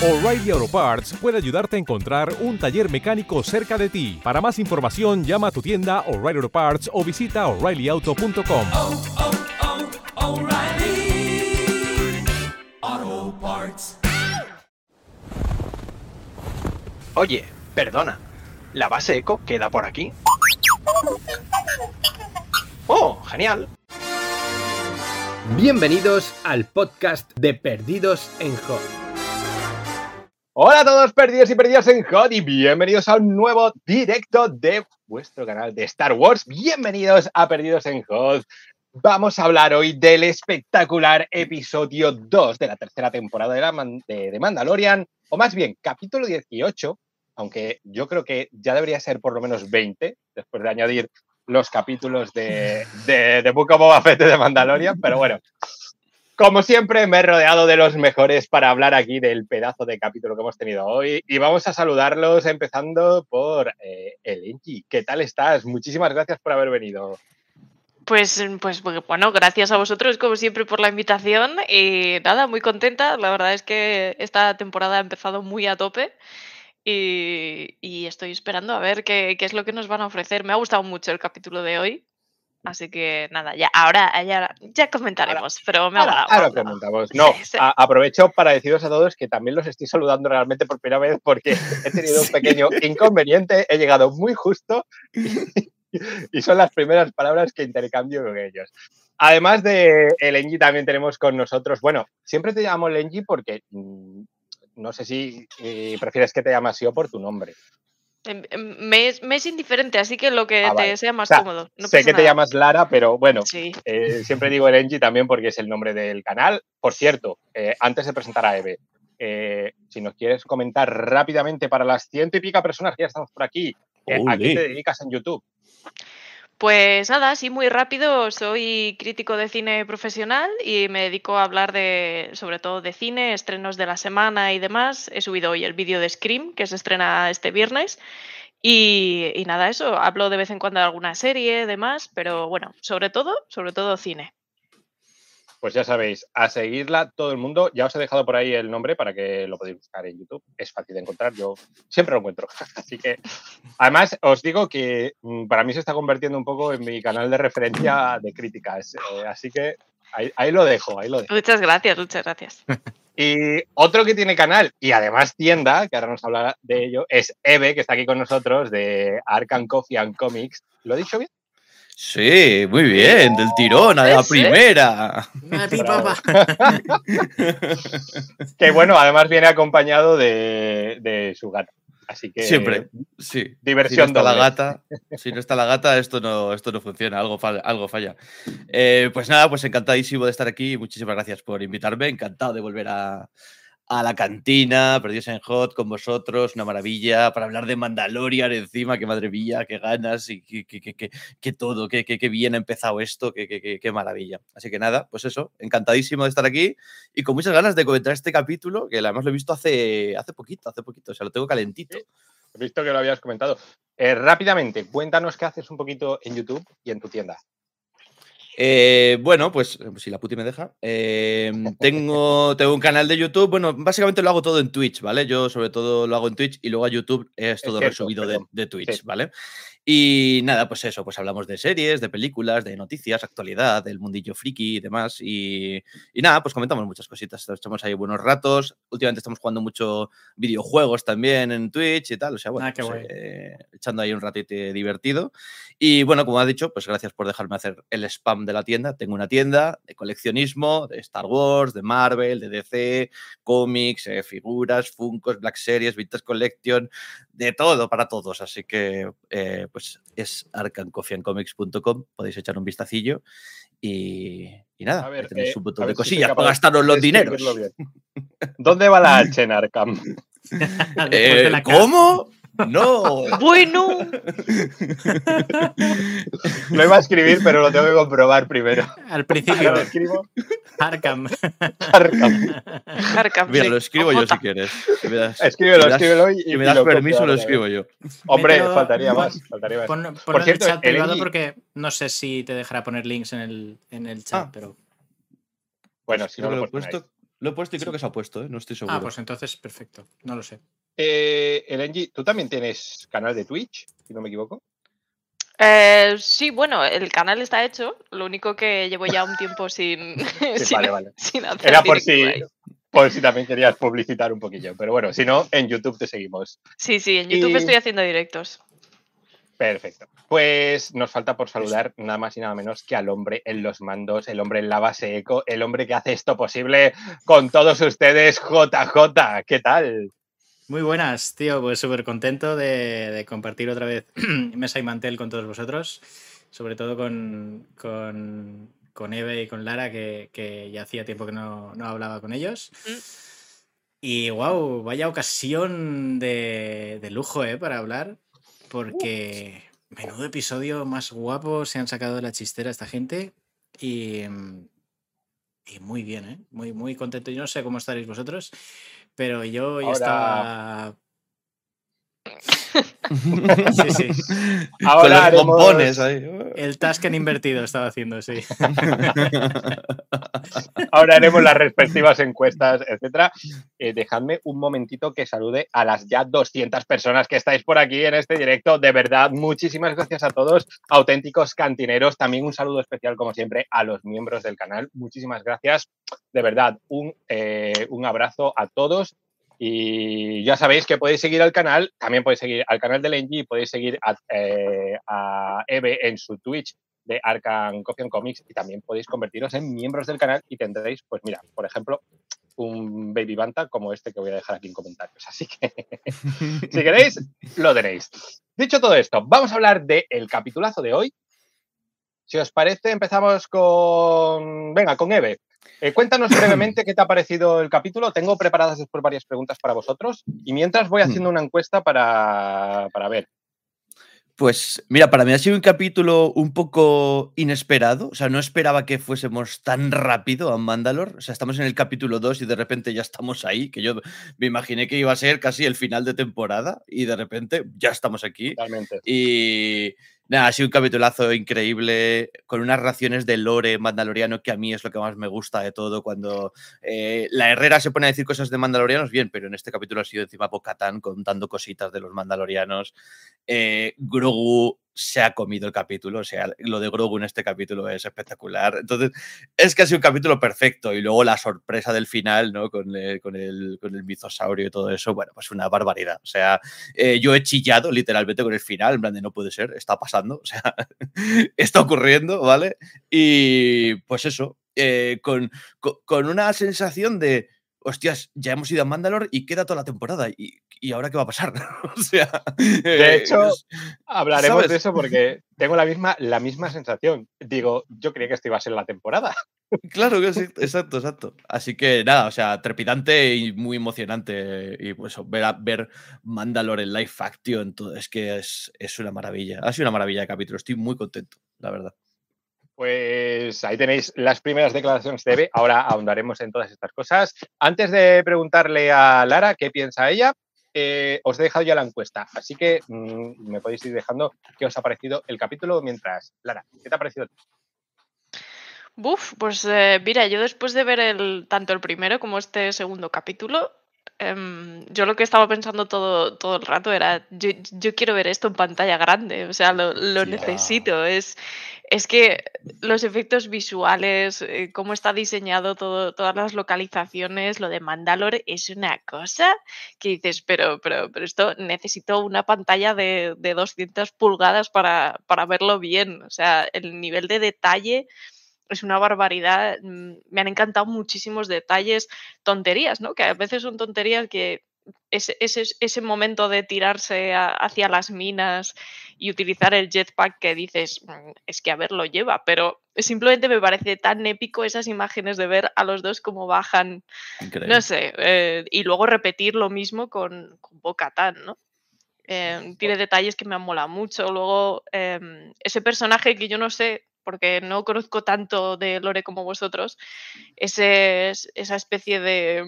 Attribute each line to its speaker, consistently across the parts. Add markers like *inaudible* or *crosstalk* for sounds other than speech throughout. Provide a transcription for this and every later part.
Speaker 1: O'Reilly Auto Parts puede ayudarte a encontrar un taller mecánico cerca de ti. Para más información, llama a tu tienda O'Reilly Auto Parts o visita oreillyauto.com.
Speaker 2: oh, oh, Parts.
Speaker 3: Oye, perdona. ¿La base eco queda por aquí? ¡Oh, genial!
Speaker 4: Bienvenidos al podcast de Perdidos en Hot.
Speaker 3: Hola a todos perdidos y perdidas en HOT y bienvenidos a un nuevo directo de vuestro canal de Star Wars. Bienvenidos a Perdidos en HOT. Vamos a hablar hoy del espectacular episodio 2 de la tercera temporada de, la Man- de- Mandalorian, o más bien capítulo 18, aunque yo creo que ya debería ser por lo menos 20, después de añadir los capítulos de, de, de Book of Boba Fett de Mandalorian, pero bueno. Como siempre, me he rodeado de los mejores para hablar aquí del pedazo de capítulo que hemos tenido hoy. Y vamos a saludarlos empezando por eh. ¿Qué tal estás? Muchísimas gracias por haber venido.
Speaker 5: Pues, pues bueno, gracias a vosotros como siempre por la invitación y nada, muy contenta. La verdad es que esta temporada ha empezado muy a tope y, estoy esperando a ver qué es lo que nos van a ofrecer. Me ha gustado mucho el capítulo de hoy, así que nada, ya ahora ya, ya comentaremos, pero me ha
Speaker 3: Ahora, ahora comentamos. *laughs* No,
Speaker 5: Sí, sí.
Speaker 3: a- aprovecho para deciros a todos que también los estoy saludando realmente por primera vez porque he *laughs* tenido un pequeño inconveniente, he llegado muy justo *laughs* y son las primeras palabras que intercambio con ellos. Además de Elenji, también tenemos con nosotros, bueno, siempre te llamo Elenji porque mm, no sé si eh, prefieres que te llame así o por tu nombre.
Speaker 5: Em- em, Me es, me es indiferente, así que lo que
Speaker 3: Ah,
Speaker 5: te
Speaker 3: vale.
Speaker 5: sea más
Speaker 3: O sea,
Speaker 5: cómodo. no
Speaker 3: sé que te llamas Lara, pero bueno,
Speaker 5: Sí.
Speaker 3: Eh, siempre digo Elenji también porque es el nombre del canal. Por cierto, eh, antes de presentar a Eve, eh, si nos quieres comentar rápidamente para las ciento y pica personas que ya estamos por aquí, eh, ¿a qué te dedicas en YouTube?
Speaker 5: Pues nada, sí, muy rápido. Soy crítico de cine profesional y me dedico a hablar de, sobre todo de cine, estrenos de la semana y demás. He subido hoy el vídeo de Scream, que se estrena este viernes. Y, y nada, eso, hablo de vez en cuando de alguna serie, demás, pero bueno, sobre todo, sobre todo cine.
Speaker 3: Pues ya sabéis, a seguirla todo el mundo. Ya os he dejado por ahí el nombre para que lo podáis buscar en YouTube. Es fácil de encontrar, yo siempre lo encuentro. *laughs* Así que, además, os digo que mm, para mí se está convirtiendo un poco en mi canal de referencia de críticas. eh, así que ahí, ahí lo dejo, ahí lo dejo.
Speaker 5: Muchas gracias, muchas gracias. *laughs*
Speaker 3: Y otro que tiene canal y además tienda, que ahora nos hablará de ello, es Eve, que está aquí con nosotros de Arkham Coffee and Comics. ¿Lo he dicho bien?
Speaker 6: Sí, muy bien, del tirón, a la primera.
Speaker 4: A ti,
Speaker 3: Bravo.
Speaker 4: papá. *laughs*
Speaker 3: Que bueno, además viene acompañado de, de su gato. Así que
Speaker 6: Siempre, sí.
Speaker 3: diversión
Speaker 6: si no está la gata, si no está la gata, esto no, esto no funciona, algo, fal- algo falla. Eh, pues nada, pues encantadísimo de estar aquí. Muchísimas gracias por invitarme. Encantado de volver a, a la cantina, perdidos en hot con vosotros, una maravilla, para hablar de Mandalorian encima, que madre mía, qué ganas y qué, qué- qué- qué- qué todo, qué, qué- qué bien ha empezado esto, qué, qué- qué- qué maravilla. Así que nada, pues eso, encantadísimo de estar aquí y con muchas ganas de comentar este capítulo, que además lo he visto hace, hace poquito, hace poquito, o sea, lo tengo calentito.
Speaker 3: He visto que lo habías comentado. Eh, rápidamente, cuéntanos qué haces un poquito en YouTube y en tu tienda.
Speaker 6: Eh, bueno, pues si la puti me deja. eh, tengo, tengo un canal de YouTube. Bueno, básicamente lo hago todo en Twitch, ¿vale? Yo sobre todo lo hago en Twitch y luego a YouTube es todo
Speaker 3: cierto,
Speaker 6: resubido de, Twitch,
Speaker 3: Sí.
Speaker 6: ¿vale? Y nada, pues eso, pues hablamos de series, de películas, de noticias, actualidad, del mundillo friki y demás. Y, y nada, pues comentamos muchas cositas. Echamos ahí buenos ratos. Últimamente estamos jugando mucho videojuegos también en Twitch y tal. O sea, bueno,
Speaker 4: Ah,
Speaker 6: pues, eh, echando ahí un ratito divertido. Y bueno, como ha dicho, pues gracias por dejarme hacer el spam de la tienda. Tengo una tienda de coleccionismo, de Star Wars, de Marvel, de DC, cómics, eh, figuras, Funkos, Black Series, Vintage Collection, de todo para todos. Así que, eh, pues pues es arcancofiancomics.com, podéis echar un vistacillo y, y nada,
Speaker 3: A ver,
Speaker 6: tenéis
Speaker 3: eh,
Speaker 6: un montón
Speaker 3: ver
Speaker 6: de cosillas para gastaros los dineros.
Speaker 3: ¿Dónde va la *laughs* H en Arkham? *laughs*
Speaker 6: Eh. ¿Cómo? No.
Speaker 5: Bueno,
Speaker 3: Lo iba a escribir, pero lo tengo que comprobar primero.
Speaker 7: Al principio,
Speaker 3: lo escribo.
Speaker 7: Arkham.
Speaker 3: Arkham.
Speaker 5: Arkham,
Speaker 6: Mira,
Speaker 5: sí,
Speaker 6: lo escribo yo si quieres. Si das,
Speaker 3: Escríbelo,
Speaker 6: si das-
Speaker 3: escríbelo y-
Speaker 6: si me das
Speaker 3: lo
Speaker 6: permiso, lo escribo yo.
Speaker 3: Hombre,
Speaker 7: Mételo-
Speaker 3: faltaría más. Faltaría más.
Speaker 7: Pon- ponlo
Speaker 3: Por
Speaker 7: en
Speaker 3: cierto,
Speaker 7: el chat
Speaker 3: el
Speaker 7: privado porque no sé si te dejará poner links en el, en el chat,
Speaker 6: Ah.
Speaker 7: pero.
Speaker 3: Bueno, si
Speaker 6: Creo
Speaker 3: no lo
Speaker 6: he puesto. Lo he puesto y creo que se ha puesto, ¿eh? no estoy seguro.
Speaker 7: Ah, pues entonces perfecto. No lo sé.
Speaker 3: Eh, Elengi, ¿tú también tienes canal de Twitch? Si no me equivoco.
Speaker 5: Eh, sí, bueno, el canal está hecho. Lo único que llevo ya un tiempo *laughs* sin,
Speaker 3: Sí, *laughs*
Speaker 5: sin,
Speaker 3: vale, vale.
Speaker 5: sin hacer
Speaker 3: Era por si, por si también querías publicitar un poquillo. Pero bueno, si no, en YouTube te seguimos.
Speaker 5: Sí, sí, en YouTube
Speaker 3: Y-
Speaker 5: estoy haciendo directos.
Speaker 3: Perfecto. Pues nos falta por saludar nada más y nada menos que al hombre en los mandos, el hombre en la base eco, el hombre que hace esto posible con todos ustedes, JJ. ¿Qué tal?
Speaker 7: Muy buenas, tío. Pues súper contento de, de compartir otra vez *clears throat* mesa y mantel con todos vosotros. Sobre todo con, con, con Eve y con Lara, que, que ya hacía tiempo que no, no hablaba con ellos.
Speaker 5: Mm.
Speaker 7: Y wow, vaya ocasión de, de lujo, ¿eh? Para hablar. Porque menudo episodio más guapo se han sacado de la chistera esta gente. Y, y muy bien, ¿eh? Muy, muy contento. Yo no sé cómo estaréis vosotros, pero yo ya
Speaker 3: Ahora-
Speaker 7: estaba. Sí, sí. *laughs*
Speaker 3: Ahora
Speaker 6: Con los
Speaker 3: haremos-
Speaker 6: pompones ahí.
Speaker 7: El Tasken invertido estaba haciendo, sí. *laughs*
Speaker 3: Ahora haremos las respectivas encuestas, etcétera. Eh, dejadme un momentito que salude a las ya 200 personas que estáis por aquí en este directo. De verdad, muchísimas gracias a todos, auténticos cantineros. También un saludo especial, como siempre, a los miembros del canal. Muchísimas gracias. De verdad, un, eh, un abrazo a todos. Y ya sabéis que podéis seguir al canal, también podéis seguir al canal de Lenji, podéis seguir a, eh, a Eve en su Twitch de Arcan Coffee and Comics y también podéis convertiros en miembros del canal y tendréis, pues mira, por ejemplo, un Baby Banta como este que voy a dejar aquí en comentarios. Así que *laughs* si queréis, lo tenéis. Dicho todo esto, vamos a hablar del capitulazo de hoy. Si os parece, empezamos con. Venga, con Eve. Eh, cuéntanos *clears throat* brevemente qué te ha parecido el capítulo. Tengo preparadas después varias preguntas para vosotros y mientras voy haciendo una encuesta para, para ver.
Speaker 6: Pues mira, para mí ha sido un capítulo un poco inesperado. O sea, no esperaba que fuésemos tan rápido a Mandalor. O sea, estamos en el capítulo 2 y de repente ya estamos ahí, que yo me imaginé que iba a ser casi el final de temporada y de repente ya estamos aquí.
Speaker 3: Totalmente.
Speaker 6: Y nada, ha sido un capitulazo increíble, con unas raciones de lore mandaloriano que a mí es lo que más me gusta de todo. Cuando eh, la Herrera se pone a decir cosas de mandalorianos, bien, pero en este capítulo ha sido encima Bocatán contando cositas de los mandalorianos. Eh, Grogu se ha comido el capítulo, o sea, lo de Grogu en este capítulo es espectacular. Entonces, es sido un capítulo perfecto. Y luego la sorpresa del final, ¿no? Con el, con el, con el mitosaurio y todo eso, bueno, pues una barbaridad. O sea, eh, yo he chillado literalmente con el final, en plan de no puede ser, está pasando, o sea, *laughs* está ocurriendo, ¿vale? Y pues eso, eh, con, con una sensación de, hostias, ya hemos ido a Mandalor y queda toda la temporada. ¿Y, y ahora qué va a pasar? *laughs* o sea,
Speaker 3: De
Speaker 6: eh,
Speaker 3: hecho,
Speaker 6: es-
Speaker 3: hablaremos
Speaker 6: ¿sabes?
Speaker 3: de eso porque *laughs* tengo la misma, la misma sensación. Digo, yo creía que esto iba a ser la temporada.
Speaker 6: Claro que sí, *laughs* exacto, exacto. Así que nada, o sea, trepidante y muy emocionante. Y pues ver, a- ver Mandalore en live action, todo, es que es, es una maravilla. Ha sido una maravilla de capítulo, estoy muy contento, la verdad.
Speaker 3: Pues ahí tenéis las primeras declaraciones de Eve. Ahora ahondaremos en todas estas cosas. Antes de preguntarle a Lara qué piensa ella, eh, os he dejado ya la encuesta. Así que mm, me podéis ir dejando qué os ha parecido el capítulo mientras. Lara, ¿qué te ha parecido?
Speaker 5: Buf, pues eh, mira, yo después de ver tanto el primero como este segundo capítulo, em, yo lo que estaba pensando todo, todo el rato era, yo, yo quiero ver esto en pantalla grande, o sea, lo, lo necesito. Es, es que los efectos visuales, eh, cómo está diseñado todo, todas las localizaciones, lo de Mandalore es una cosa que dices, pero, pero, pero esto necesito una pantalla de, de 200 pulgadas para, para verlo bien. O sea, el nivel de detalle es una barbaridad. mm, Me han encantado muchísimos detalles, tonterías, ¿no? Que a veces son tonterías que ese, ese, ese momento de tirarse a- hacia las minas y utilizar el jetpack que dices, "Mm, es que a ver, lo lleva, pero simplemente me parece tan épico esas imágenes de ver a los dos como bajan,
Speaker 6: Increíble.
Speaker 5: no sé, eh, y luego repetir lo mismo con, con Bo-Katan, ¿no? Eh, tiene detalles que me han molado mucho. Luego, em, ese personaje que yo no sé, porque no conozco tanto de Lore como vosotros, ese, es- esa especie de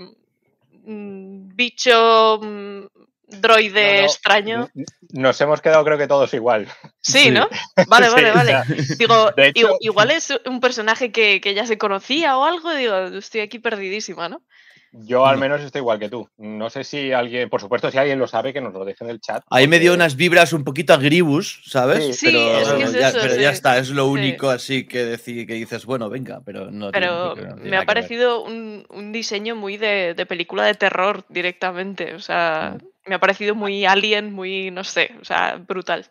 Speaker 5: mm, bicho mm, droide
Speaker 3: No, no,
Speaker 5: extraño.
Speaker 3: Nos hemos quedado, creo que todos igual. *laughs*
Speaker 5: Sí. ¿no? *laughs* Vale, vale, vale. Digo, *laughs*
Speaker 3: hecho-
Speaker 5: igual es un personaje que, que ya se conocía o algo, digo, estoy aquí perdidísima, ¿no?
Speaker 3: Yo al
Speaker 6: No.
Speaker 3: menos estoy igual que tú. No sé si alguien, por supuesto, si alguien lo sabe, que nos lo deje en el chat.
Speaker 6: Ahí me dio unas vibras un poquito agribus, ¿sabes?
Speaker 3: Sí,
Speaker 5: Sí,
Speaker 6: pero
Speaker 5: es
Speaker 3: que es
Speaker 6: ya,
Speaker 5: eso,
Speaker 6: pero
Speaker 5: sí.
Speaker 6: ya está, es lo
Speaker 5: Sí.
Speaker 6: único así que, decir, que dices, bueno, venga, pero no
Speaker 5: Pero
Speaker 6: no tiene
Speaker 5: me ha parecido un, un diseño muy de, de película de terror directamente. O sea,
Speaker 6: Mm.
Speaker 5: me ha parecido muy alien, muy, no sé, o sea, brutal.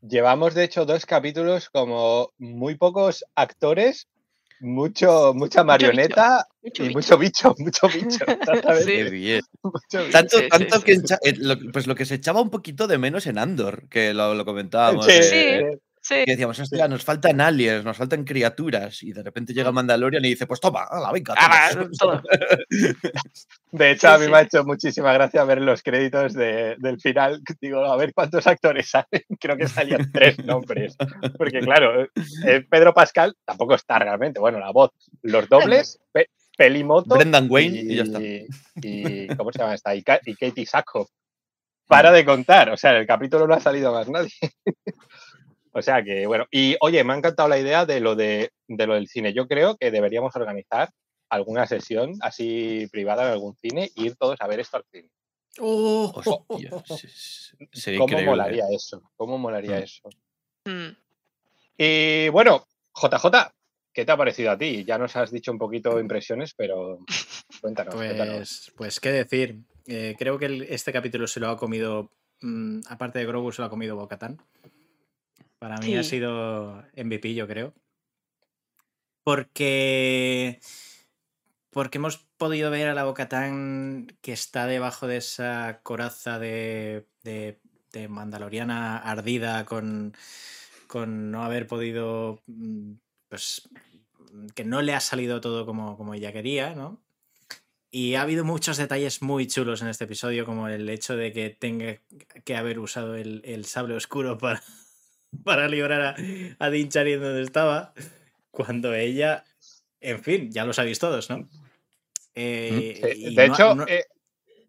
Speaker 3: Llevamos, de hecho, dos capítulos como muy pocos actores, mucho, mucha marioneta
Speaker 5: Mucho
Speaker 3: y
Speaker 5: bicho.
Speaker 3: mucho bicho, mucho bicho. *laughs*
Speaker 5: Sí.
Speaker 6: Qué bien. *laughs*
Speaker 3: mucho bicho.
Speaker 6: Tanto,
Speaker 5: Sí,
Speaker 6: tanto
Speaker 5: sí.
Speaker 6: que eh, lo, pues lo que se echaba un poquito de menos en Andor, que lo, lo comentábamos.
Speaker 3: Sí,
Speaker 6: eh,
Speaker 5: Sí.
Speaker 6: Que decíamos, hostia, nos faltan aliens, nos faltan criaturas. Y de repente llega Mandalorian y dice, pues toma, venga.
Speaker 5: Ah,
Speaker 6: todos". *laughs*
Speaker 5: todo.
Speaker 3: De hecho,
Speaker 5: Sí,
Speaker 3: a mí
Speaker 5: sí.
Speaker 3: me ha hecho muchísima gracia ver los créditos de- del final. Digo, a ver cuántos actores *laughs* salen. Creo que salían tres nombres. Porque, claro, eh, Pedro Pascal tampoco está realmente. Bueno, la voz, los dobles, *laughs* Pe- Pelimoto.
Speaker 6: Brendan Wayne y ya está.
Speaker 3: y- ¿Cómo se llama esta? Y, Ka- y Katie Sackhoff. Para de contar. O sea, en el capítulo no ha salido más nadie. O sea que, bueno. Y oye, me ha encantado la idea de lo, de, de lo del cine. Yo creo que deberíamos organizar alguna sesión así privada en algún cine e ir todos a ver esto al cine.
Speaker 7: Oh,
Speaker 6: Hostia, *laughs* sería
Speaker 3: ¿Cómo
Speaker 6: increíble.
Speaker 3: molaría eso? ¿Cómo molaría
Speaker 6: Mm.
Speaker 3: eso?
Speaker 5: Mm.
Speaker 3: Y bueno, JJ, ¿qué te ha parecido a ti? Ya nos has dicho un poquito impresiones, pero cuéntanos, cuéntanos.
Speaker 7: Pues, pues qué decir. Eh, creo que el- este capítulo se lo ha comido, mm, aparte de Grogu, se lo ha comido Bocatán. Para mí ha sido MVP, yo creo. Porque. Porque hemos podido ver a la Bocatán que está debajo de esa coraza de, de, de Mandaloriana ardida con, con no haber podido. mm, Pues. que no le ha salido todo como, como ella quería, ¿no? Y ha habido muchos detalles muy chulos en este episodio, como el hecho de que tenga que haber usado el, el sable oscuro *laughs* para, para librar a, a Din Djarin donde estaba, cuando ella, en fin, ya lo sabéis todos, ¿no? Eh, y
Speaker 3: de
Speaker 7: no
Speaker 3: hecho,
Speaker 7: no-
Speaker 3: eh,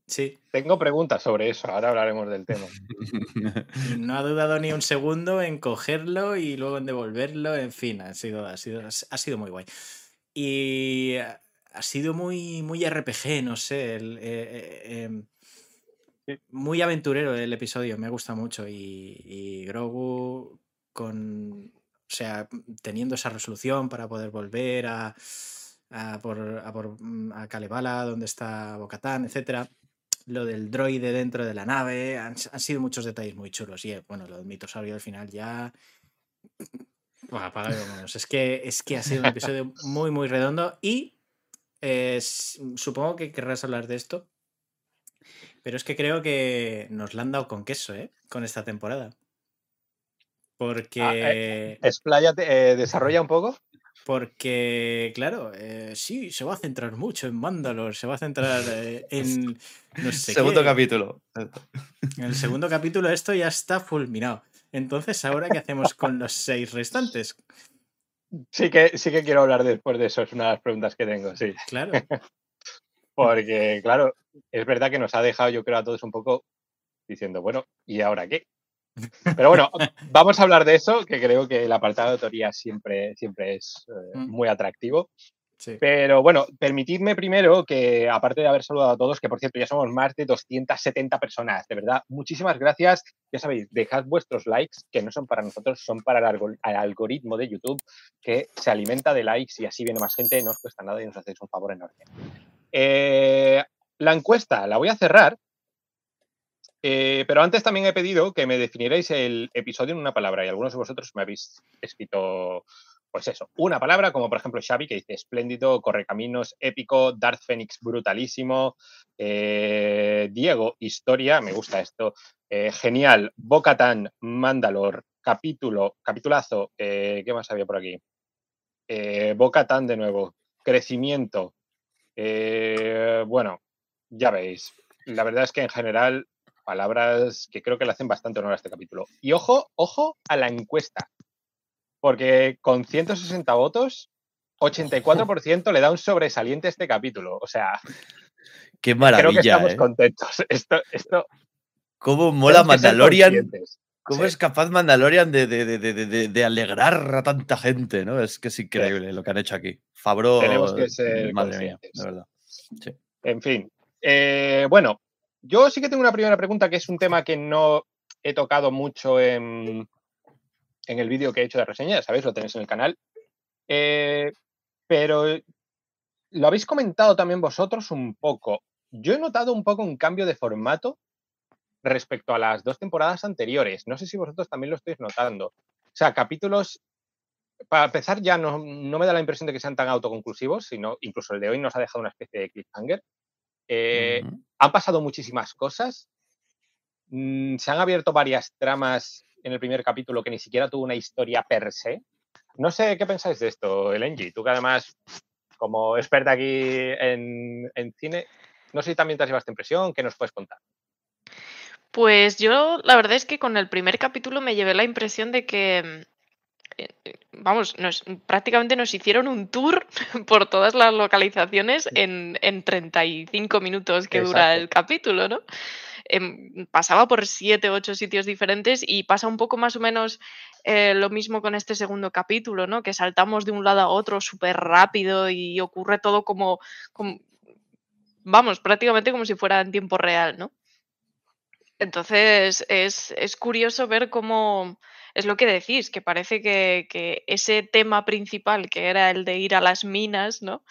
Speaker 7: sí,
Speaker 3: tengo preguntas sobre eso. Ahora hablaremos del tema. *laughs*
Speaker 7: no ha dudado ni un segundo en cogerlo y luego en devolverlo, en fin, ha sido, ha sido, ha sido muy guay. Y ha sido muy, muy RPG, no sé, el, eh, em. Muy aventurero el episodio, me gusta mucho. Y, y Grogu con. O sea, teniendo esa resolución para poder volver a, a por, a por mm, a Kalevala, donde está Bocatán, etcétera. Lo del droide dentro de la nave. Han, han sido muchos detalles muy chulos. Y eh, bueno, lo del mitosaurio al final ya. Buah, apaga y vámonos. Es que, es que ha sido un episodio muy, muy redondo. Y eh, supongo que querrás hablar de esto. Pero es que creo que nos la han dado con queso, ¿eh? Con esta temporada. Porque.
Speaker 3: Expláyate, eh, desarrolla un poco.
Speaker 7: Porque, claro, eh, sí, se va a centrar mucho en Mandalore, se va a centrar eh, *laughs* en. No sé
Speaker 6: Segundo
Speaker 7: qué.
Speaker 6: capítulo.
Speaker 7: En el segundo capítulo esto ya está fulminado. Entonces, ¿ahora qué hacemos con los seis restantes?
Speaker 3: Sí que, sí que quiero hablar después de eso. Es una de las preguntas que tengo, sí.
Speaker 7: Claro.
Speaker 3: Porque, claro, es verdad que nos ha dejado, yo creo, a todos un poco diciendo, bueno, ¿y ahora qué? Pero bueno, *laughs* vamos a hablar de eso, que creo que el apartado de autoría siempre, siempre es eh,
Speaker 7: Mm.
Speaker 3: muy atractivo.
Speaker 7: Sí.
Speaker 3: Pero bueno, permitidme primero que, aparte de haber saludado a todos, que por cierto ya somos más de 270 personas, de verdad, muchísimas gracias. Ya sabéis, dejad vuestros likes, que no son para nosotros, son para el, algor- el algoritmo de YouTube, que se alimenta de likes y así viene más gente, no os cuesta nada y nos hacéis un favor enorme. Eh, la encuesta la voy a cerrar, eh, pero antes también he pedido que me definierais el episodio en una palabra y algunos de vosotros me habéis escrito, pues eso, una palabra, como por ejemplo Xavi, que dice espléndido, correcaminos, épico, Darth Phoenix brutalísimo, eh, Diego, historia, me gusta esto. Eh, genial, Bocatan, Mandalor, capítulo, capitulazo, ¿qué más había por aquí? Bocatan de nuevo, crecimiento. Eh, bueno, ya veis, la verdad es que en general, palabras que creo que le hacen bastante honor a este capítulo. Y ojo, ojo a la encuesta, porque con 160 votos, 84% le da un sobresaliente a este capítulo. O sea,
Speaker 6: Qué
Speaker 3: creo que
Speaker 6: maravilla,
Speaker 3: estamos
Speaker 6: ¿eh?
Speaker 3: contentos. *laughs* Esto, esto
Speaker 6: Cómo mola Mandalorian. ¿Cómo
Speaker 3: Sí.
Speaker 6: es capaz Mandalorian de, de- de- de- alegrar a tanta gente, ¿no? Es que es increíble lo que han hecho aquí. Fabro,
Speaker 3: Tenemos que ser
Speaker 6: madre mía, de verdad.
Speaker 3: En fin. Eh, bueno, yo sí que tengo una primera pregunta que es un tema que no he tocado mucho en, en el vídeo que he hecho de reseña, ya sabéis, lo tenéis en el canal. Eh, pero lo habéis comentado también vosotros un poco. Yo he notado un poco un cambio de formato respecto a las dos temporadas anteriores. No sé si vosotros también lo estáis notando. O sea, capítulos, para empezar, ya no, no me da la impresión de que sean tan autoconclusivos, sino incluso el de hoy nos ha dejado una especie de cliffhanger. Eh, han pasado muchísimas cosas. Mm, se han abierto varias tramas en el primer capítulo que ni siquiera tuvo una historia per se. No sé qué pensáis de esto, Elenji. Tú que además, como experta aquí en, en cine, no sé si también te has llevado esta impresión. ¿Qué nos puedes contar?
Speaker 5: Pues yo la verdad es que con el primer capítulo me llevé la impresión de que, eh, eh, vamos, nos, prácticamente nos hicieron un tour *laughs* por todas las localizaciones en, en 35 minutos que dura el capítulo, ¿no? Em, pasaba por siete, ocho sitios diferentes y pasa un poco más o menos eh, lo mismo con este segundo capítulo, ¿no? Que saltamos de un lado a otro súper rápido y ocurre todo como, como- vamos, prácticamente como si fuera en tiempo real, ¿no? Entonces es, es curioso ver cómo es lo que decís, que parece que, que ese tema principal, que era el de ir a las minas, ¿no?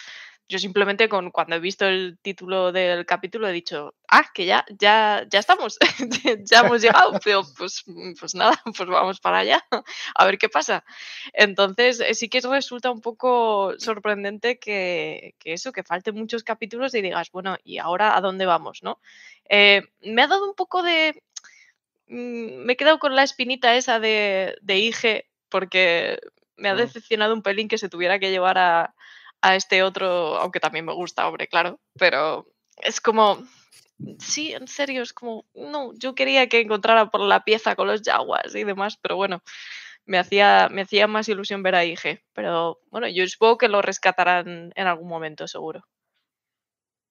Speaker 5: Yo simplemente con, cuando he visto el título del capítulo he dicho, ah, que ya, ya, ya estamos, *laughs* ya hemos llegado, pero pues, pues nada, *laughs* pues vamos para allá, *laughs* a ver qué pasa. Entonces eh, sí que resulta un poco sorprendente que, que eso, que falten muchos capítulos y digas, bueno, ¿y ahora a dónde vamos, no? Eh, me ha dado un poco de... mm, Me he quedado con la espinita esa de, de IG porque me ha
Speaker 3: Mm.
Speaker 5: decepcionado un pelín que se tuviera que llevar a, a este otro, aunque también me gusta, hombre, claro, pero es como... Sí, en serio, es como, no, yo quería que encontrara por la pieza con los Jaguars y demás, pero bueno, me hacía, me hacía más ilusión ver a IG. Pero bueno, yo supongo que lo rescatarán en algún momento, seguro.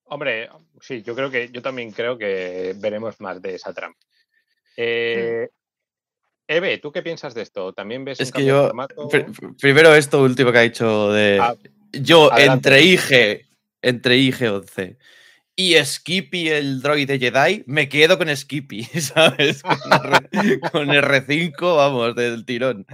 Speaker 3: Hombre, sí, yo creo que yo también creo que veremos más de esa trama. Eh, Eve, ¿tú qué piensas de esto? ¿También ves
Speaker 6: Es
Speaker 3: un
Speaker 6: que
Speaker 3: de
Speaker 6: yo,
Speaker 3: formato?
Speaker 6: pr- pr- primero esto último que ha dicho de...
Speaker 3: Ah,
Speaker 6: yo
Speaker 3: adelante.
Speaker 6: entre IG, entre IG-11 y Skippy, el droide Jedi, me quedo con Skippy, *laughs* ¿sabes? Con, R- con R5, vamos, del tirón.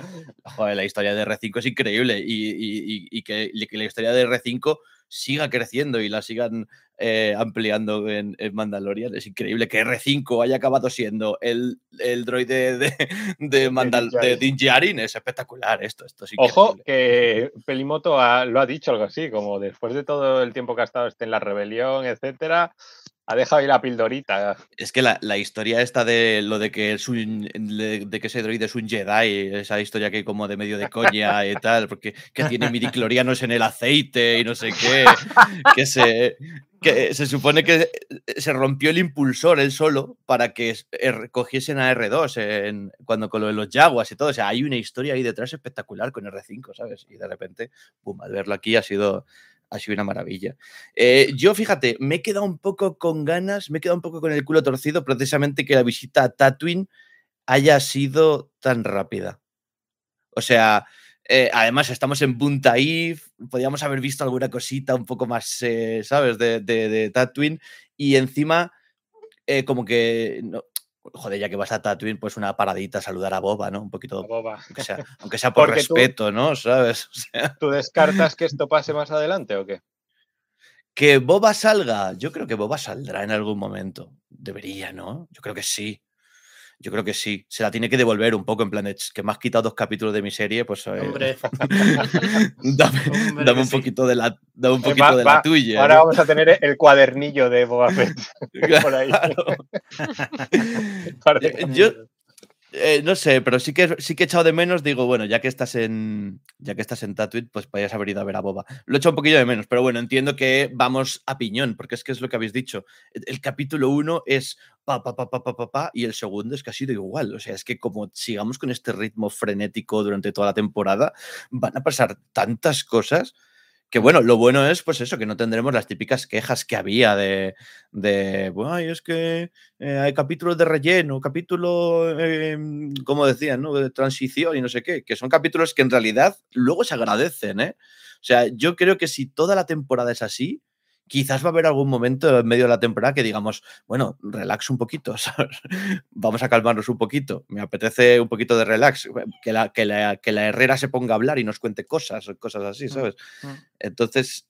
Speaker 6: Joder, la historia de R5 es increíble y, y- y- y que, y que la historia de R5 siga creciendo y la sigan eh, ampliando en, en Mandalorian. Es increíble que R5 haya acabado siendo el, el droide de, *laughs* de, Mandal-
Speaker 3: Din
Speaker 6: de. Din Djarin. Es espectacular esto, esto es
Speaker 3: Ojo, que Pelimoto ha- lo ha dicho algo así, como después de todo el tiempo que ha estado este en la rebelión, etcétera, ha dejado ahí la pildorita.
Speaker 6: Es que la, la historia esta de lo de que es un de, que ese droide es un Jedi, esa historia que hay como de medio de coña y tal, porque que tiene midiclorianos en el aceite y no sé qué, que se que se supone que se rompió el impulsor él solo para que er- cogiesen a R2 en- cuando con lo de los Jaguars y todo. O sea, hay una historia ahí detrás espectacular con R5, ¿sabes? Y de repente, pum, al verlo aquí ha sido, ha sido una maravilla. Eh, yo, fíjate, me he quedado un poco con ganas, me he quedado un poco con el culo torcido, precisamente que la visita a Tatooine haya sido tan rápida. O sea, eh, además estamos en Buntaif, podríamos haber visto alguna cosita un poco más, eh, ¿sabes?, de, de, de Tatooine, y encima, como que, no- joder, ya que vas a Tatooine, pues una paradita, saludar a Boba, ¿no? Un poquito,
Speaker 3: Boba.
Speaker 6: aunque sea, aunque sea por
Speaker 3: Porque tú-
Speaker 6: respeto, ¿no? ¿Sabes? *laughs* O sea,
Speaker 3: ¿Tú descartas que esto pase más adelante o qué?
Speaker 6: Que Boba salga, yo creo que Boba saldrá en algún momento. Debería, ¿no? Yo creo que sí. Yo creo que sí, se la tiene que devolver un poco en plan, de, "Ch, que me has quitado dos capítulos de mi serie, pues eh,
Speaker 7: Hombre, *laughs*
Speaker 6: dame,
Speaker 7: Hombre
Speaker 6: dame
Speaker 7: que
Speaker 6: un
Speaker 7: sí.
Speaker 6: poquito de la, dame un
Speaker 3: Eh,
Speaker 6: poquito
Speaker 3: va-
Speaker 6: de
Speaker 3: va,
Speaker 6: la tuya.
Speaker 3: Ahora
Speaker 6: ¿no?
Speaker 3: vamos a tener el cuadernillo de Boba Fett *laughs* *laughs* por ahí.
Speaker 6: Eh, Yo, eh, no sé, pero sí que, sí que he echado de menos, digo, bueno, ya que estás en ya que estás en Tatooine, pues podrías haber ido a ver a Boba. Lo he echado un poquillo de menos, pero bueno, entiendo que vamos a piñón, porque es que es lo que habéis dicho. El, el capítulo 1 es pa, pa, pa, pa, pa, pa, pa, y el segundo es que ha sido igual. O sea, es que como sigamos con este ritmo frenético durante toda la temporada, van a pasar tantas cosas que bueno, lo bueno es pues eso, que no tendremos las típicas quejas que había de, de "Ay, es que eh, hay capítulos de relleno, capítulo, eh, como decían, ¿no? de transición y no sé qué, que son capítulos que en realidad luego se agradecen, ¿eh? O sea, yo creo que si toda la temporada es así, quizás va a haber algún momento en medio de la temporada que digamos, bueno, relax un poquito, *laughs* ¿sabes? vamos a calmarnos un poquito, me apetece un poquito de relax, que la, que la, que la Herrera se ponga a hablar y nos cuente cosas, cosas así, ¿sabes?
Speaker 7: mm.
Speaker 6: Entonces,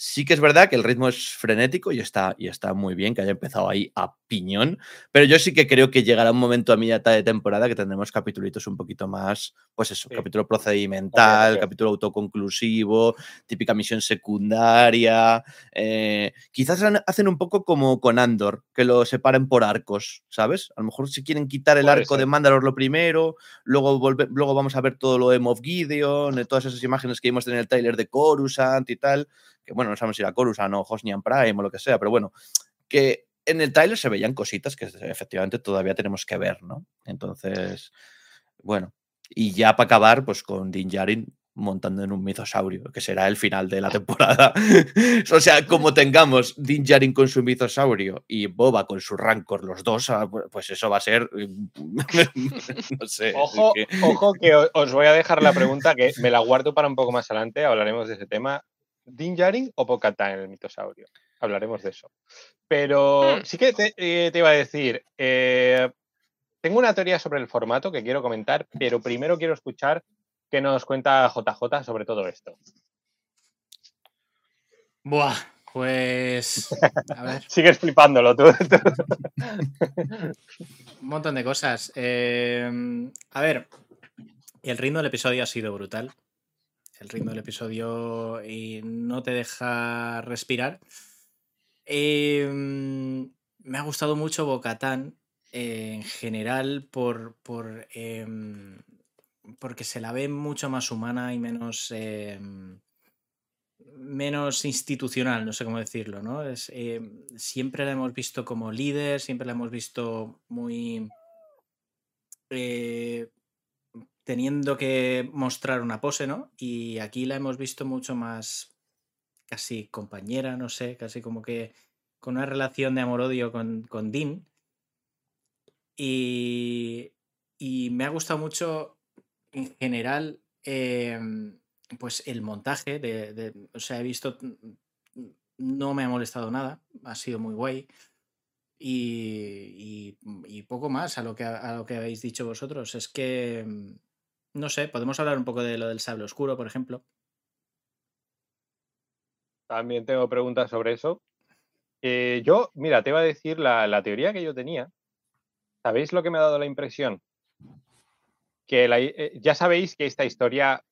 Speaker 6: sí que es verdad que el ritmo es frenético y está, y está muy bien que haya empezado ahí a piñón, pero yo sí que creo que llegará un momento a mitad de temporada que tendremos capítulos un poquito más, pues eso,
Speaker 3: Sí.
Speaker 6: capítulo procedimental, capítulo autoconclusivo, típica misión secundaria. eh, quizás hacen un poco como con Andor, que lo separen por arcos, ¿sabes? A lo mejor si quieren quitar el
Speaker 3: Puede
Speaker 6: arco
Speaker 3: ser.
Speaker 6: de Mandalor lo primero, luego, volve- luego vamos a ver todo lo de Moff Gideon, todas esas imágenes que vimos en el trailer de Coruscant y tal, que bueno, no sabemos si era Coruscant o Hosnian Prime o lo que sea, pero bueno, que en el trailer se veían cositas que efectivamente todavía tenemos que ver, ¿no? Entonces, bueno, y ya para acabar, pues con Din Djarin montando en un mitosaurio, que será el final de la temporada. *laughs* o sea, como tengamos Din Djarin con su mitosaurio y Boba con su Rancor, los dos, ah, pu- pues eso va a ser, *laughs* no sé. es
Speaker 3: Ojo,
Speaker 6: que-
Speaker 3: ojo que os voy a dejar la pregunta que me la guardo para un poco más adelante, hablaremos de ese tema. ¿Din Djarin o Pocatán en el mitosaurio? Hablaremos de eso. Pero
Speaker 5: Hmm.
Speaker 3: sí que te, eh, te iba a decir, eh, tengo una teoría sobre el formato que quiero comentar, pero primero quiero escuchar qué nos cuenta JJ sobre todo esto.
Speaker 7: Buah, pues. A ver, *laughs*
Speaker 3: Sigues flipándolo tú. *laughs*
Speaker 7: un montón de cosas. Eh, a ver, el ritmo del episodio ha sido brutal. El ritmo del episodio y no te deja respirar. Eh, me ha gustado mucho Bocatán en general por, por em, porque se la ve mucho más humana y menos em, menos institucional, no sé cómo decirlo, ¿no? Es, em, siempre la hemos visto como líder, siempre la hemos visto muy eh, teniendo que mostrar una pose, ¿no? Y aquí la hemos visto mucho más casi compañera, no sé, casi como que con una relación de amor-odio con, con Dean. Y, y me ha gustado mucho en general em, pues el montaje de, o sea, he visto no me ha molestado nada, ha sido muy guay. Y, y- y poco más a lo que a lo que habéis dicho vosotros. Es que mm, no sé, podemos hablar un poco de lo del sable oscuro, por ejemplo.
Speaker 3: También tengo preguntas sobre eso. Eh, yo, mira, te iba a decir la, teoría que yo tenía. ¿Sabéis lo que me ha dado la impresión? Que la- eh, ya sabéis que esta historia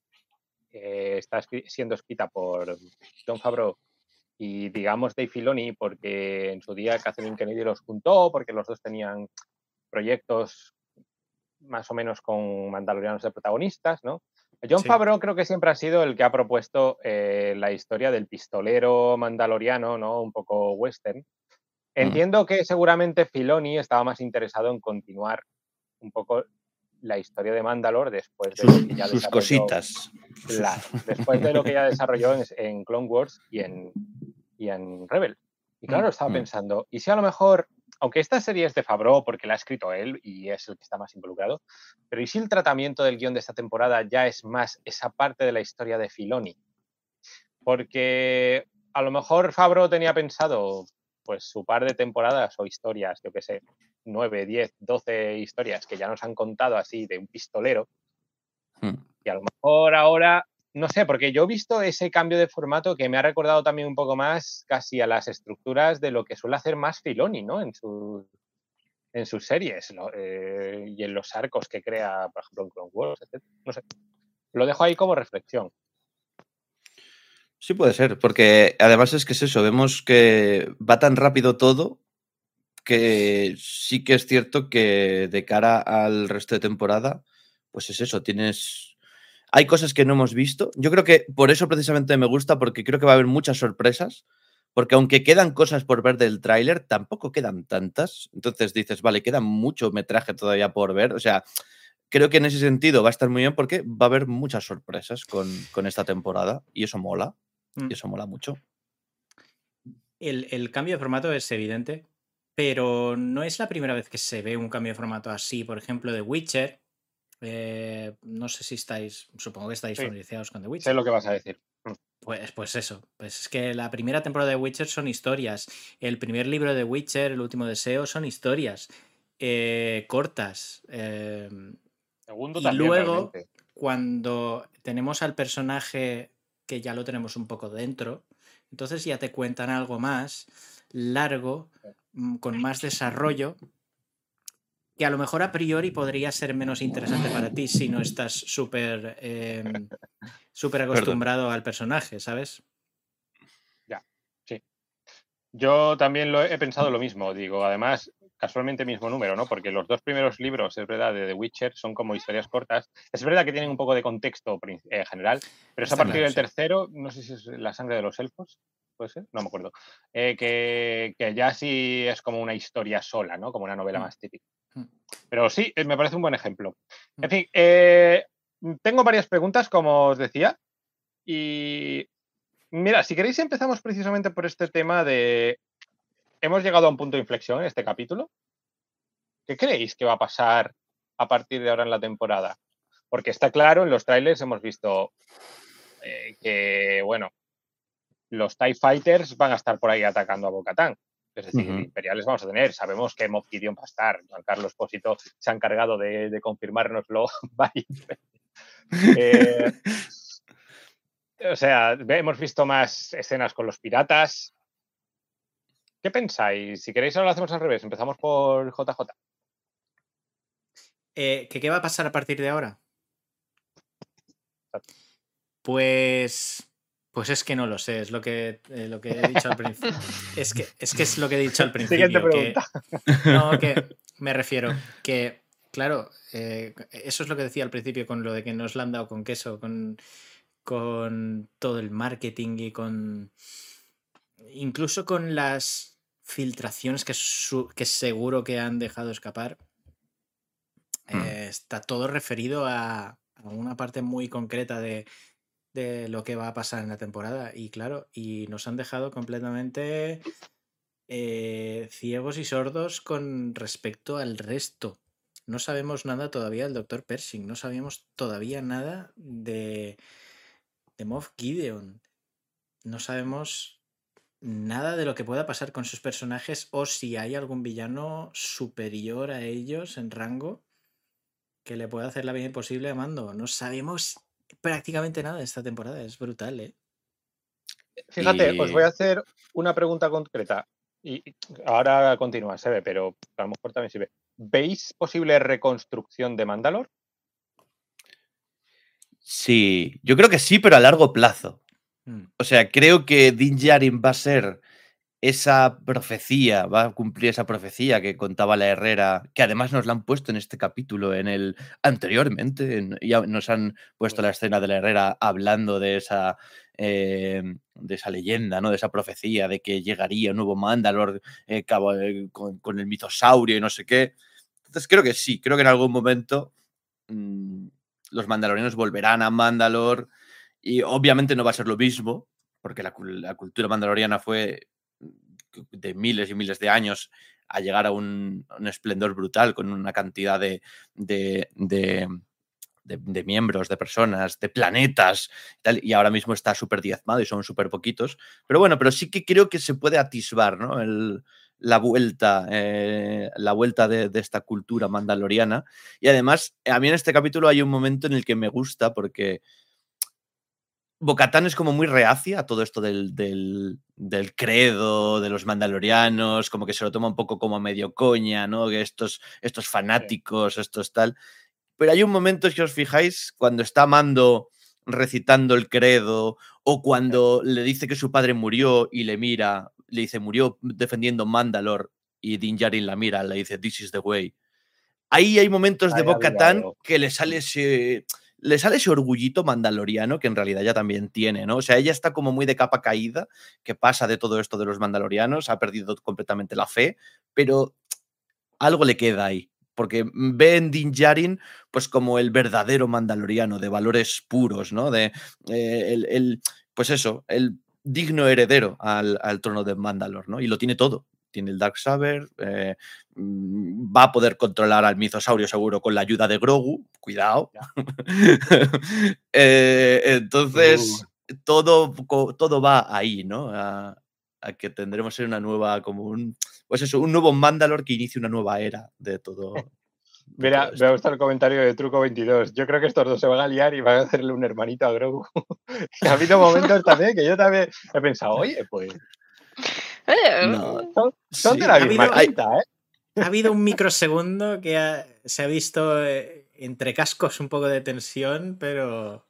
Speaker 3: eh, está siendo escrita por John Favreau y digamos Dave Filoni porque en su día Kathleen Kennedy los juntó porque los dos tenían proyectos más o menos con mandalorianos de protagonistas, ¿no? John
Speaker 7: Sí.
Speaker 3: Favreau creo que siempre ha sido el que ha propuesto eh, la historia del pistolero mandaloriano, ¿no? Un poco western. Entiendo que seguramente Filoni estaba más interesado en continuar un poco la historia de Mandalore después de lo
Speaker 6: sus,
Speaker 3: que ya
Speaker 6: sus cositas.
Speaker 3: Claro, *laughs* después de lo que ya desarrolló en, en Clone Wars y en, y en Rebel. Y claro, estaba
Speaker 6: Mm.
Speaker 3: pensando, ¿y si a lo mejor, aunque esta serie es de Favreau porque la ha escrito él y es el que está más involucrado, pero ¿y si el tratamiento del guion de esta temporada ya es más esa parte de la historia de Filoni? Porque a lo mejor Favreau tenía pensado pues su par de temporadas o historias, yo qué sé, 9, 10, 12 historias que ya nos han contado así de un pistolero,
Speaker 6: Mm.
Speaker 3: y a lo mejor ahora, no sé, porque yo he visto ese cambio de formato que me ha recordado también un poco más casi a las estructuras de lo que suele hacer más Filoni, ¿no? En sus, en sus series. Eh, y en los arcos que crea, por ejemplo, en Clone Wars, etc. No sé. Lo dejo ahí como reflexión.
Speaker 6: Sí puede ser, porque además es que es eso, vemos que va tan rápido todo que sí que es cierto que de cara al resto de temporada, pues es eso, tienes... Hay cosas que no hemos visto. Yo creo que por eso precisamente me gusta, porque creo que va a haber muchas sorpresas, porque aunque quedan cosas por ver del tráiler, tampoco quedan tantas. Entonces dices, vale, queda mucho metraje todavía por ver. O sea, creo que en ese sentido va a estar muy bien porque va a haber muchas sorpresas con, con esta temporada y eso mola.
Speaker 7: Mm.
Speaker 6: Y eso mola mucho.
Speaker 7: El, el cambio de formato es evidente, pero no es la primera vez que se ve un cambio de formato así. Por ejemplo, The Witcher. Eh, no sé si estáis, supongo que estáis
Speaker 3: Sí.
Speaker 7: familiarizados con The
Speaker 3: Sé
Speaker 7: Witcher.
Speaker 3: lo que vas a decir.
Speaker 7: Pues, pues eso, pues es que la primera temporada de Witcher son historias. El primer libro de Witcher, el último deseo, son historias eh, cortas. eh,
Speaker 3: Segundo
Speaker 7: Y
Speaker 3: también,
Speaker 7: luego-
Speaker 3: realmente.
Speaker 7: cuando tenemos al personaje que ya lo tenemos un poco dentro, entonces ya te cuentan algo más largo, mm, con más desarrollo, que a lo mejor a priori podría ser menos interesante para ti si no estás súper em, súper acostumbrado al personaje, ¿sabes?
Speaker 3: Yo también lo he he pensado lo mismo, digo, además, casualmente mismo número, ¿no? Porque los dos primeros libros, es verdad, de The Witcher son como historias cortas. Es verdad que tienen un poco de contexto eh, general, pero es a partir
Speaker 7: claro,
Speaker 3: del
Speaker 7: sí.
Speaker 3: tercero, no sé si es La sangre de los elfos, ¿puede ser? No me acuerdo. eh, que, que ya sí es como una historia sola, ¿no? Como una novela
Speaker 7: Mm.
Speaker 3: más típica. Pero sí, eh, me parece un buen ejemplo. En
Speaker 7: Mm.
Speaker 3: fin, eh, tengo varias preguntas, como os decía, y Mira, si queréis empezamos precisamente por este tema de... Hemos llegado a un punto de inflexión en este capítulo. ¿Qué creéis que va a pasar a partir de ahora en la temporada? Porque está claro, en los trailers hemos visto eh, que, bueno, los TIE Fighters van a estar por ahí atacando a Bocatán. Es decir, imperiales vamos a tener. Sabemos que Moff Gideon va a estar. Juan Carlos Pósito se ha encargado de, de confirmárnoslo. *laughs* Eh, o sea, hemos visto más escenas con los piratas. ¿Qué pensáis? Si queréis, ahora lo hacemos al revés. Empezamos por JJ.
Speaker 7: Eh, ¿que ¿Qué va a pasar a partir de ahora? Pues. Pues es que no lo sé, es lo que, eh, lo que he dicho al principio. *laughs* Es que, es que es lo que he dicho al *laughs* principio.
Speaker 3: Siguiente
Speaker 7: que-
Speaker 3: pregunta. *laughs*
Speaker 7: no, que me refiero que, claro, eh, eso es lo que decía al principio con lo de que nos la han dado con queso, con, con todo el marketing y con. incluso con las filtraciones que, su- que seguro que han dejado escapar.
Speaker 6: Mm.
Speaker 7: eh, está todo referido a, a una parte muy concreta de, de lo que va a pasar en la temporada. Y claro, y nos han dejado completamente eh, ciegos y sordos con respecto al resto. No sabemos nada todavía del Dr. Pershing, no sabíamos todavía nada de, de Moff Gideon. No sabemos nada de lo que pueda pasar con sus personajes o si hay algún villano superior a ellos en rango que le pueda hacer la vida imposible a Mando. No sabemos prácticamente nada de esta temporada, es brutal, ¿eh?
Speaker 3: Fíjate, os voy a hacer una pregunta concreta. Y y ahora continúa, se ve, pero a lo mejor también sirve. ¿Veis posible reconstrucción de Mandalor?
Speaker 6: Sí, yo creo que sí, pero a largo plazo.
Speaker 7: Mm.
Speaker 6: O sea, creo que Din Djarin va a ser esa profecía, va a cumplir esa profecía que contaba la Herrera, que además nos la han puesto en este capítulo, en el anteriormente, en- ya nos han puesto la escena de la Herrera hablando de esa, eh, de esa leyenda, ¿no? De esa profecía de que llegaría un nuevo Mandalor eh, eh, con, el mitosaurio y no sé qué. Entonces creo que sí, creo que en algún momento mm, los mandalorianos volverán a Mandalor y obviamente no va a ser lo mismo, porque la cultura mandaloriana fue de miles y miles de años a llegar a un, esplendor brutal con una cantidad de, de, de miembros, de personas, de planetas y ahora mismo está súper diezmado y son súper poquitos. Pero bueno, pero sí que creo que se puede atisbar ¿no? El- la vuelta, eh, la vuelta de, de esta cultura mandaloriana. Y además, a mí en este capítulo hay un momento en el que me gusta porque Bocatán es como muy reacia a todo esto del, del, del credo, de los mandalorianos, como que se lo toma un poco como medio coña, ¿no? Que estos, estos fanáticos, estos tal. Pero hay un momento, si os fijáis, cuando está Mando recitando el credo o cuando le dice que su padre murió y le mira, le dice murió defendiendo Mandalor y Din Djarin la mira, le dice this is the way. Ahí hay momentos de
Speaker 3: algo.
Speaker 6: que le sale ese le sale ese orgullito mandaloriano que en realidad ya también tiene, ¿no? O sea, ella está como muy de capa caída, que pasa de todo esto de los mandalorianos, ha perdido completamente la fe, pero algo le queda ahí, porque ve en pues como el verdadero mandaloriano de valores puros, ¿no? De eh, el, pues eso, el digno heredero al, al trono de Mandalor, ¿no? Y lo tiene todo. Tiene el Dark Saber, eh, va a poder controlar al mitosaurio seguro con la ayuda de Grogu, cuidado. *laughs* Eh, entonces, todo, todo va ahí, ¿no? A, a que tendremos una nueva, como un, pues eso, un nuevo Mandalor que inicie una nueva era de todo. *laughs*
Speaker 3: Mira, me gustado el comentario de Truco22. Yo creo que estos dos se van a liar y van a hacerle un hermanito a Grogu. *laughs* ha habido momentos también que yo también he pensado, oye, pues
Speaker 5: Eh,
Speaker 6: No.
Speaker 3: son, son
Speaker 6: Sí,
Speaker 3: de la misma
Speaker 7: habido-
Speaker 3: quinta, ¿eh?
Speaker 7: Ha habido un microsegundo que ha- se ha visto eh, entre cascos un poco de tensión, pero.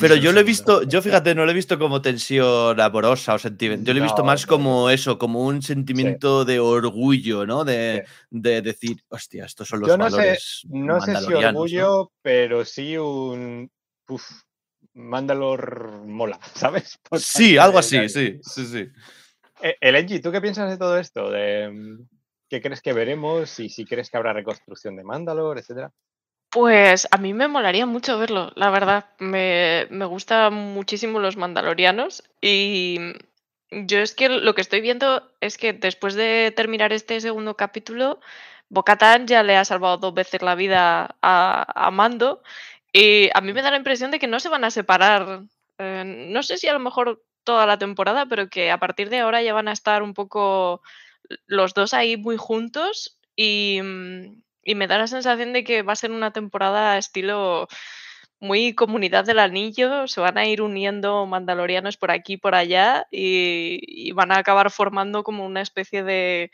Speaker 6: Pero yo lo he visto, yo fíjate, no lo he visto como tensión amorosa o sentimiento. Yo lo he visto
Speaker 3: No,
Speaker 6: más como eso, como un sentimiento de orgullo, ¿no? De, de decir, hostia, estos son los
Speaker 3: Yo no sé,
Speaker 6: valores
Speaker 3: no sé si orgullo, pero sí un. Uf, Mandalor mola, *laughs* ¿sabes? Por
Speaker 6: Sí, algo así, sí, sí, sí.
Speaker 3: Eh, Elenji, ¿tú qué piensas de todo esto? De, mm, ¿Qué crees que veremos? Y si crees que habrá reconstrucción de Mandalor, etcétera.
Speaker 5: Pues a mí me molaría mucho verlo, la verdad. Me, me gustan muchísimo los mandalorianos y yo es que lo que estoy viendo es que después de terminar este segundo capítulo, Bo-Katan ya le ha salvado dos veces la vida a, a Mando y a mí me da la impresión de que no se van a separar. eh, no sé si a lo mejor toda la temporada, pero que a partir de ahora ya van a estar un poco los dos ahí muy juntos y, mm, y me da la sensación de que va a ser una temporada estilo muy comunidad del anillo, se van a ir uniendo mandalorianos por aquí y por allá y, y van a acabar formando como una especie de,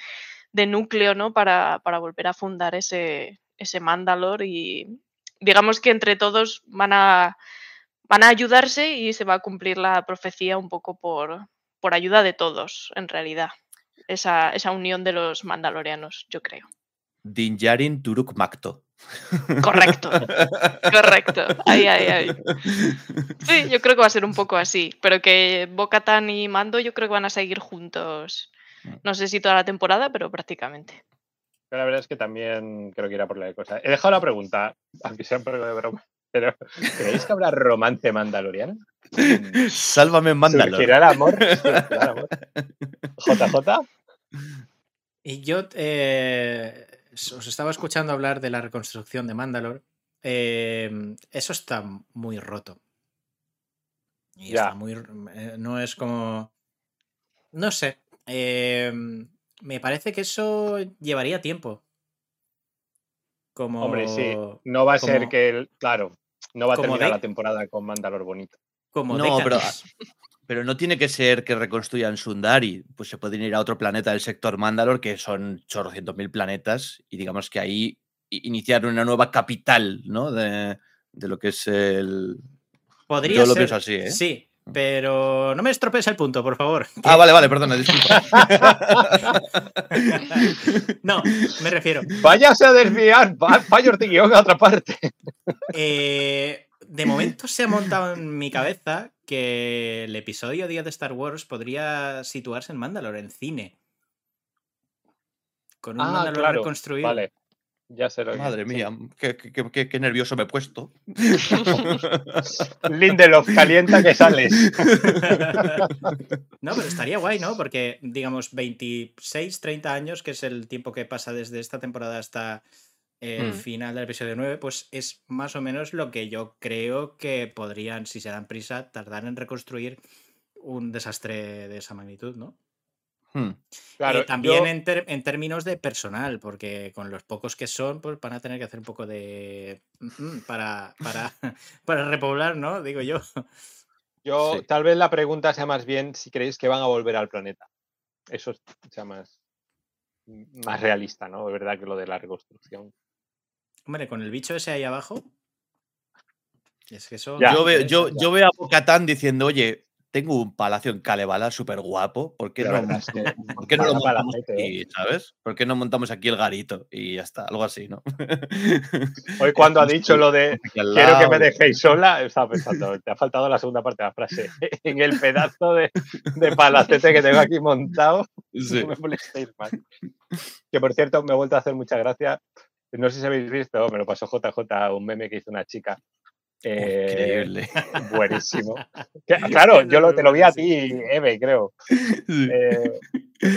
Speaker 5: de núcleo, ¿no? Para, para volver a fundar ese, ese Mandalor y digamos que entre todos van a, van a ayudarse y se va a cumplir la profecía un poco por, por ayuda de todos, en realidad. Esa, esa unión de los mandalorianos, yo creo.
Speaker 6: Din Djarin Turuk Makto.
Speaker 5: Correcto, correcto. Ahí, ahí, ahí. Sí, yo creo que va a ser un poco así, pero que Bo-Katan y Mando yo creo que van a seguir juntos. No sé si toda la temporada, pero prácticamente.
Speaker 3: Pero la verdad es que también creo que irá por la cosa. He dejado la pregunta, aunque sea un poco de broma. Pero, ¿creéis que habrá romance mandaloriano?
Speaker 6: Sálvame Mandalor.
Speaker 3: ¿Surgirá el amor? ¿Surgirá el amor? *laughs* ¿JJ?
Speaker 7: Y yo eh, os estaba escuchando hablar de la reconstrucción de Mandalor. eh, eso está muy roto. Y
Speaker 3: Ya.
Speaker 7: está muy. eh, no es como. No sé. eh, me parece que eso llevaría tiempo. Como.
Speaker 3: Hombre, sí. No va a ser que, el- claro, no va a terminar
Speaker 7: de-
Speaker 3: la temporada con Mandalor bonito.
Speaker 7: Como
Speaker 6: No, pero, *laughs* pero no tiene que ser que reconstruyan Sundari. Pues se pueden ir a otro planeta del sector Mandalor, que son chorrocientos mil planetas, y digamos que ahí iniciar una nueva capital, ¿no? De, de lo que es el.
Speaker 7: Podría
Speaker 6: Yo lo
Speaker 7: ser-
Speaker 6: pienso así, ¿eh?
Speaker 7: Sí, pero no me estropees el punto, por favor. *laughs*
Speaker 6: Ah, vale, vale, perdona, disculpa. *laughs*
Speaker 7: No, me refiero.
Speaker 3: Váyase a desviar, va- vaya Ortiguión a otra parte.
Speaker 7: Eh, de momento se ha montado en mi cabeza que el episodio 10 de Star Wars podría situarse en Mandalore, en cine. Con un
Speaker 3: Ah,
Speaker 7: Mandalore
Speaker 3: claro,
Speaker 7: reconstruido.
Speaker 3: Vale, ya que-
Speaker 6: Madre
Speaker 3: sí.
Speaker 6: mía, qué, qué- qué- qué nervioso me he puesto. *laughs*
Speaker 3: Lindelof, calienta que sales.
Speaker 7: No, pero estaría guay, ¿no? Porque, digamos, 26, 30 años, que es el tiempo que pasa desde esta temporada hasta el
Speaker 6: Mm.
Speaker 7: final del episodio 9, pues es más o menos lo que yo creo que podrían, si se dan prisa, tardar en reconstruir un desastre de esa magnitud, ¿no?
Speaker 6: Hmm.
Speaker 3: Claro,
Speaker 7: Eh, también
Speaker 3: yo-
Speaker 7: en, ter- en términos de personal, porque con los pocos que son, pues van a tener que hacer un poco de. mm, para, para, *laughs* para repoblar, ¿no? Digo yo.
Speaker 3: Yo,
Speaker 6: Sí.
Speaker 3: tal vez la pregunta sea más bien si creéis que van a volver al planeta. Eso es- sea más, más realista, ¿no? Es verdad que lo de la reconstrucción.
Speaker 7: Hombre, con el bicho ese ahí abajo. Es que eso.
Speaker 3: Ya.
Speaker 6: yo, veo, yo, yo veo a Bocatán diciendo, oye, tengo un palacio en Kalevala súper guapo. ¿Por qué no,
Speaker 3: verdad es que
Speaker 6: ¿por qué no lo montamos
Speaker 3: palacete, ¿eh?
Speaker 6: aquí, ¿sabes? ¿Por qué no montamos aquí el garito? Y ya está, algo así, ¿no? *laughs*
Speaker 3: Hoy cuando ha dicho lo de *laughs*
Speaker 6: Aquí
Speaker 3: quiero que me dejéis sola, estaba pensando, te ha faltado la segunda parte de la frase. *laughs* En el pedazo de, de palacete que tengo aquí montado,
Speaker 6: Sí.
Speaker 3: no me molestéis más. Que por cierto, me he vuelto a hacer mucha gracia. No sé si habéis visto, me lo pasó JJ, un meme que hizo una chica. Eh,
Speaker 6: Increíble.
Speaker 3: buenísimo. *laughs* Que- claro, yo lo, te lo vi a ti, Eve, creo. Eh,